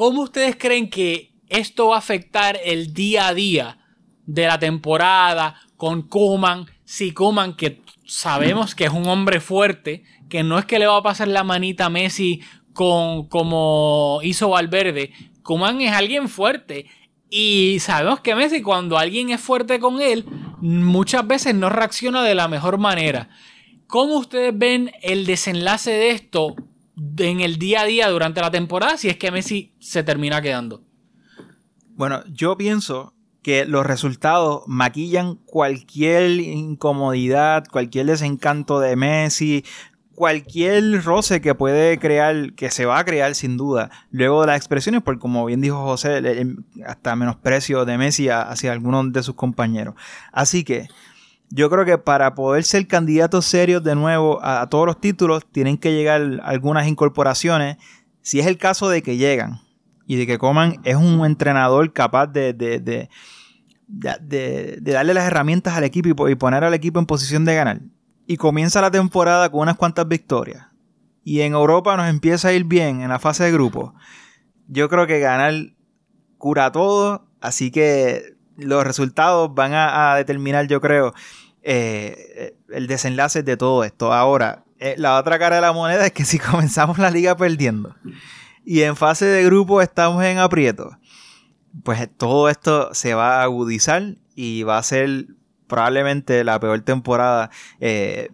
¿cómo ustedes creen que esto va a afectar el día a día de la temporada con Kuman? Si Kuman, que sabemos que es un hombre fuerte, que no es que le va a pasar la manita a Messi con, como hizo Valverde. Kuman es alguien fuerte. Y sabemos que Messi, cuando alguien es fuerte con él, muchas veces no reacciona de la mejor manera. ¿Cómo ustedes ven el desenlace de esto en el día a día durante la temporada si es que Messi se termina quedando? Bueno, yo pienso que los resultados maquillan cualquier incomodidad, cualquier desencanto de Messi, cualquier roce que puede crear, que se va a crear sin duda, luego de las expresiones, porque como bien dijo José, hasta menosprecio de Messi hacia algunos de sus compañeros. Así que yo creo que para poder ser candidatos serios de nuevo a, todos los títulos, tienen que llegar algunas incorporaciones, si es el caso de que llegan y de que Coman es un entrenador capaz de, de, de, de darle las herramientas al equipo y poner al equipo en posición de ganar. Y comienza la temporada con unas cuantas victorias. Y en Europa nos empieza a ir bien en la fase de grupo, yo creo que ganar cura todo, así que los resultados van a, determinar, yo creo, eh, el desenlace de todo esto. Ahora, eh, la otra cara de la moneda es que si comenzamos la liga perdiendo y en fase de grupo estamos en aprieto, pues todo esto se va a agudizar y va a ser probablemente la peor temporada eh,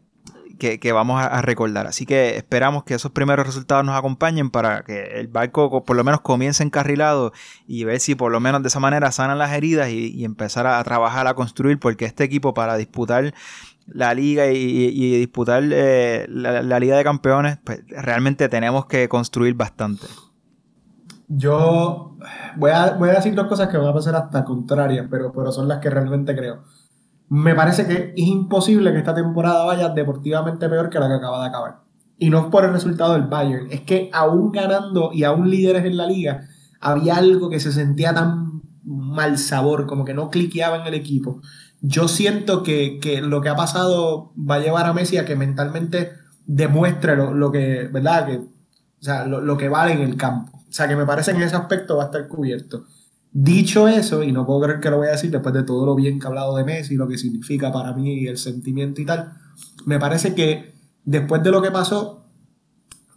que, vamos a, recordar. Así que esperamos que esos primeros resultados nos acompañen para que el barco por lo menos comience encarrilado y ver si por lo menos de esa manera sanan las heridas y, empezar a, trabajar, a construir, porque este equipo para disputar la liga y, disputar eh, la, liga de campeones, pues realmente tenemos que construir bastante. Yo voy a, decir dos cosas que van a pasar hasta contrarias, pero, pero son las que realmente creo me parece que es imposible que esta temporada vaya deportivamente peor que la que acaba de acabar. Y no es por el resultado del Bayern, es que aún ganando y aún líderes en la liga, había algo que se sentía tan mal sabor, como que no cliqueaba en el equipo. Yo siento que, lo que ha pasado va a llevar a Messi a que mentalmente demuestre lo, que, ¿verdad? Que, o sea, lo, lo que vale en el campo. O sea, que me parece que en ese aspecto va a estar cubierto. Dicho eso, y no puedo creer que lo voy a decir después de todo lo bien que he hablado de Messi, lo que significa para mí el sentimiento y tal, me parece que después de lo que pasó,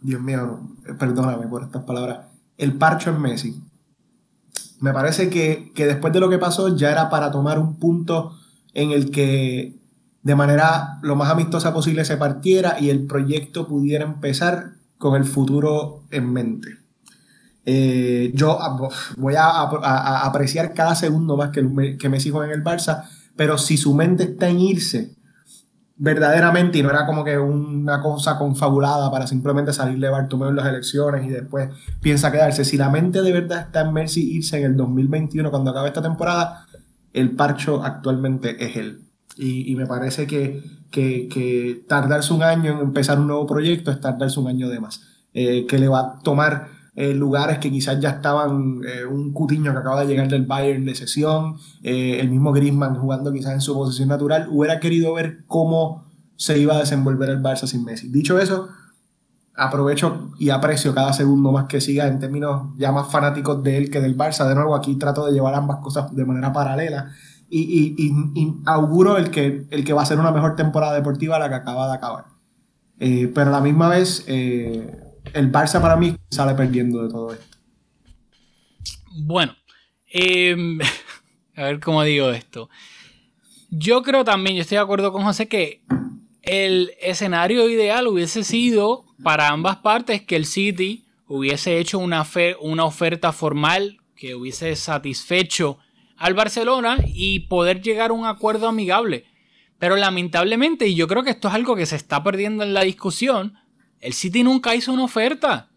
Dios mío, perdóname por estas palabras, el parcho en Messi. Me parece que, que después de lo que pasó ya era para tomar un punto en el que de manera lo más amistosa posible se partiera y el proyecto pudiera empezar con el futuro en mente. Eh, yo voy a, apreciar cada segundo más que, Messi juega en el Barça, pero si su mente está en irse verdaderamente y no era como que una cosa confabulada para simplemente salir de Bartomeu en las elecciones y después piensa quedarse, si la mente de verdad está en Messi irse en el 2021 cuando acabe esta temporada, el parcho actualmente es él. Y, y me parece que, que, que tardarse un año en empezar un nuevo proyecto es tardarse un año de más. Eh, que le va a tomar eh, lugares que quizás ya estaban, eh, un Cutiño que acaba de llegar del Bayern de sesión, eh, el mismo Griezmann jugando quizás en su posición natural, hubiera querido ver cómo se iba a desenvolver el Barça sin Messi. Dicho eso, aprovecho y aprecio cada segundo más que siga en términos ya más fanáticos de él que del Barça. De nuevo, aquí trato de llevar ambas cosas de manera paralela y, y- auguro el que, el que va a ser una mejor temporada deportiva la que acaba de acabar. Pero a la misma vez, el Barça para mí sale perdiendo de todo esto. Bueno, em, a ver cómo digo esto. Yo creo también, yo estoy de acuerdo con José que el escenario ideal hubiese sido para ambas partes que el City hubiese hecho una, fe- una oferta formal que hubiese satisfecho al Barcelona y poder llegar a un acuerdo amigable. Pero lamentablemente, y yo creo que esto es algo que se está perdiendo en la discusión, el City nunca hizo una oferta.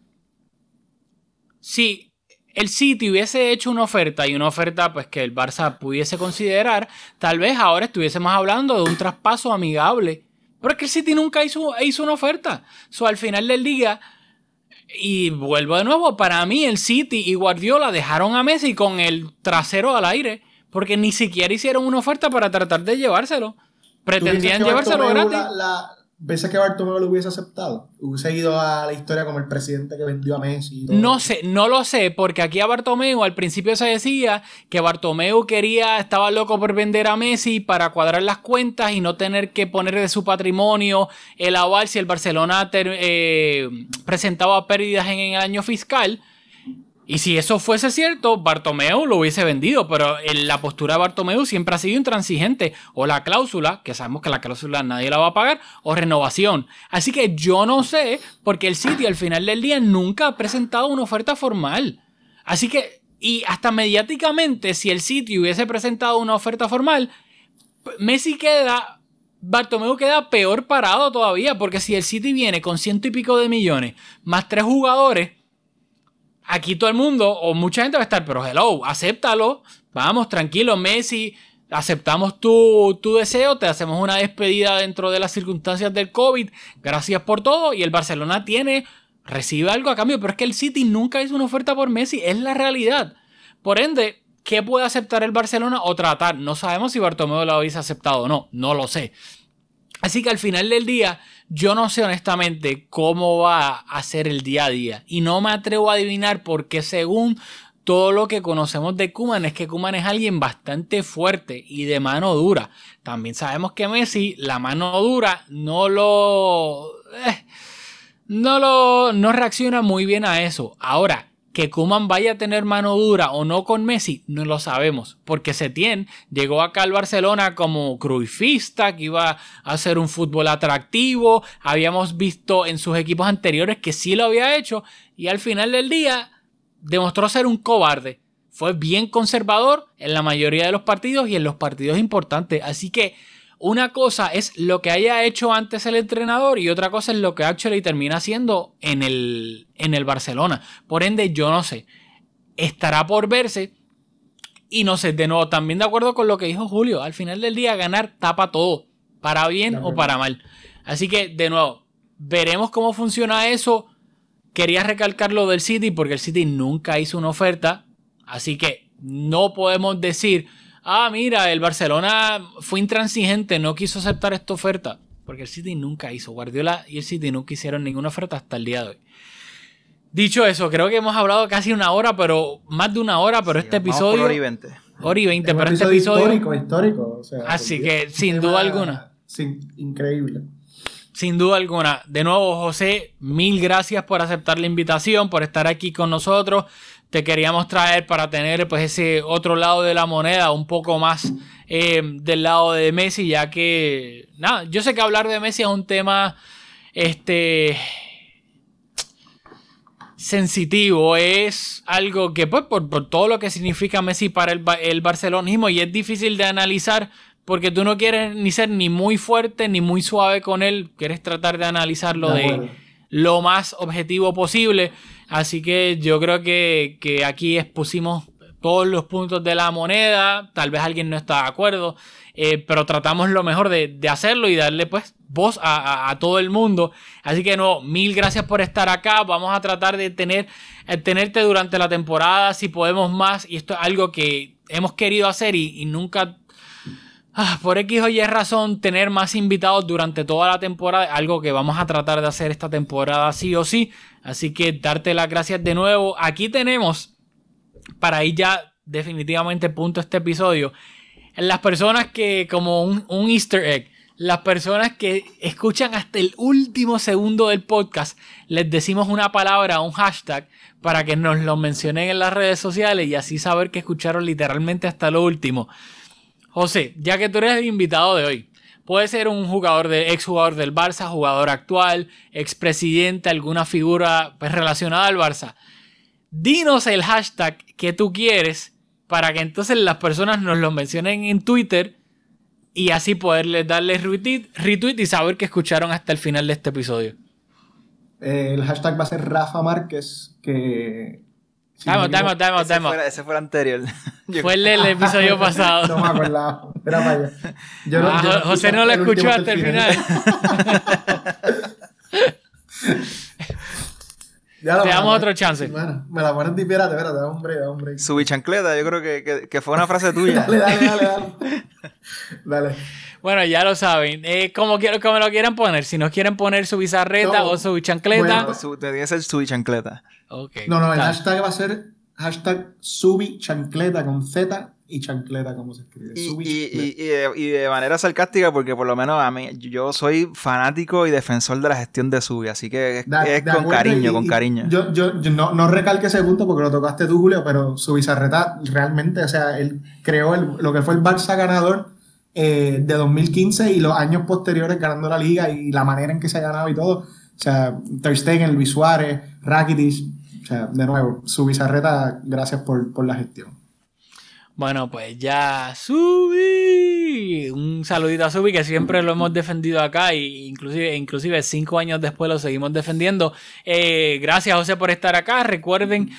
Si el City hubiese hecho una oferta y una oferta pues que el Barça pudiese considerar, tal vez ahora estuviésemos hablando de un traspaso amigable. Pero es que el City nunca hizo, hizo una oferta. So, al final del día, y vuelvo de nuevo, para mí el City y Guardiola dejaron a Messi con el trasero al aire, porque ni siquiera hicieron una oferta para tratar de llevárselo. ¿Tú piensas Pretendían llevárselo gratis. la- la- ¿Piensas que Bartomeu lo hubiese aceptado? ¿Hubiese ido a la historia como el presidente que vendió a Messi? No sé, no lo sé, porque aquí a Bartomeu al principio se decía que Bartomeu quería, estaba loco por vender a Messi para cuadrar las cuentas y no tener que poner de su patrimonio el aval si el Barcelona eh, presentaba pérdidas en el año fiscal. Y si eso fuese cierto, Bartomeu lo hubiese vendido, pero la postura de Bartomeu siempre ha sido intransigente. O la cláusula, que sabemos que la cláusula nadie la va a pagar, o renovación. Así que yo no sé, porque el City al final del día nunca ha presentado una oferta formal. Así que, y hasta mediáticamente, si el City hubiese presentado una oferta formal, Messi queda, Bartomeu queda peor parado todavía, porque si el City viene con ciento y pico de millones, más tres jugadores, aquí todo el mundo o mucha gente va a estar, pero hello, acéptalo, vamos, tranquilo, Messi, aceptamos tu, tu deseo, te hacemos una despedida dentro de las circunstancias del COVID, gracias por todo, y el Barcelona tiene, recibe algo a cambio, pero es que el City nunca hizo una oferta por Messi, es la realidad. Por ende, ¿qué puede aceptar el Barcelona o tratar? No sabemos si Bartomeu lo hubiese aceptado o no, no lo sé. Así que al final del día, yo no sé honestamente cómo va a ser el día a día. Y no me atrevo a adivinar porque según todo lo que conocemos de Kuman es que Kuman es alguien bastante fuerte y de mano dura. También sabemos que Messi, la mano dura, no lo... eh, no lo... no reacciona muy bien a eso. Ahora, que Kuman vaya a tener mano dura o no con Messi, no lo sabemos. Porque Setién llegó acá al Barcelona como cruifista, que iba a hacer un fútbol atractivo. Habíamos visto en sus equipos anteriores que sí lo había hecho. Y al final del día demostró ser un cobarde. Fue bien conservador en la mayoría de los partidos y en los partidos importantes. Así que una cosa es lo que haya hecho antes el entrenador y otra cosa es lo que actually termina haciendo en el, en el Barcelona. Por ende, yo no sé. Estará por verse. Y no sé, de nuevo, también de acuerdo con lo que dijo Julio. Al final del día, ganar tapa todo. Para bien o para mal. Así que, de nuevo, veremos cómo funciona eso. Quería recalcar lo del City porque el City nunca hizo una oferta. Así que no podemos decir, ah, mira, el Barcelona fue intransigente, no quiso aceptar esta oferta. Porque el City nunca hizo. Guardiola y el City nunca hicieron ninguna oferta hasta el día de hoy. Dicho eso, creo que hemos hablado casi una hora, pero más de una hora, pero este episodio. hora y 20. Hora y 20, Un pero este episodio episodio. histórico, histórico. o sea, Así que, sin duda alguna. Sí, increíble. Sin duda alguna. De nuevo, José, mil gracias por aceptar la invitación, por estar aquí con nosotros. Te queríamos traer para tener pues ese otro lado de la moneda, un poco más eh, del lado de Messi, ya que, nada, yo sé que hablar de Messi es un tema, este, sensitivo, es algo que pues por, por todo lo que significa Messi para el, el barcelonismo y es difícil de analizar porque tú no quieres ni ser ni muy fuerte ni muy suave con él, quieres tratar de analizarlo De lo más objetivo posible, así que yo creo que, que aquí expusimos todos los puntos de la moneda, tal vez alguien no está de acuerdo, eh, pero tratamos lo mejor de, de hacerlo y darle pues voz a, a- todo el mundo. Así que no, mil gracias por estar acá. Vamos a tratar de tener, eh, tenerte durante la temporada si podemos más. Y esto es algo que hemos querido hacer y, nunca, por X o Y razón, tener más invitados durante toda la temporada. Algo que vamos a tratar de hacer esta temporada sí o sí. Así que darte las gracias de nuevo. Aquí tenemos para ir ya definitivamente punto este episodio. Las personas que, como un, un easter egg, las personas que escuchan hasta el último segundo del podcast, les decimos una palabra, un hashtag, para que nos lo mencionen en las redes sociales y así saber que escucharon literalmente hasta lo último. José, ya que tú eres el invitado de hoy, puede ser un jugador de exjugador del Barça, jugador actual, expresidente, alguna figura pues, relacionada al Barça. Dinos el hashtag que tú quieres para que entonces las personas nos lo mencionen en Twitter y así poderles darle retweet, retweet y saber que escucharon hasta el final de este episodio. Eh, el hashtag va a ser Rafa Márquez, que... out, time out, Ese fue, ese fue el anterior. Yo- Fue el del episodio pasado. No me acordaba. Era para allá. Yo Ah, yo José no lo escuchó hasta el final. Ya lo Te damos otro chance. Bueno, me la pones de espérate, espérate, da un break, da un break. Subí chancleta, yo creo que, que, que fue una frase tuya. Dale, dale, dale, dale. Dale. Bueno, ya lo saben. Eh, como, quiero, como lo quieran poner. Si nos quieren poner su bizarreta No. o su chancleta. Bueno. Su- que ser subí chancleta. Ok, No, no, el hashtag va a ser hashtag subi chancleta con Z y chancleta, como se escribe. Y, Subi y- y- y de, y de manera sarcástica, porque por lo menos a mí, yo soy fanático y defensor de la gestión de Subi, así que es, con cariño, y- con cariño. Yo, yo, yo no, no recalque ese punto porque lo tocaste tú, Julio, pero su bizarreta realmente, o sea, él creó el- lo que fue el Barça ganador eh, de 2015 y los años posteriores ganando la liga y la manera en que se ha ganado y todo. O sea, Ter Stegen, Luis Suárez, Rakitic, o sea, de nuevo, su bizarreta, gracias por, por la gestión. Bueno, pues ya Subi. Un saludito a Subi que siempre lo hemos defendido acá y inclusive, inclusive cinco años después lo seguimos defendiendo. Eh, gracias José por estar acá. Recuerden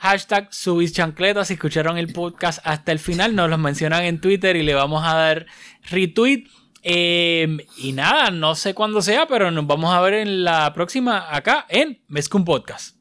hashtag Subis Chancletas. Si escucharon el podcast hasta el final, nos los mencionan en Twitter y le vamos a dar retweet. Eh, y nada, no sé cuándo sea, pero nos vamos a ver en la próxima acá en Mezcum Podcast.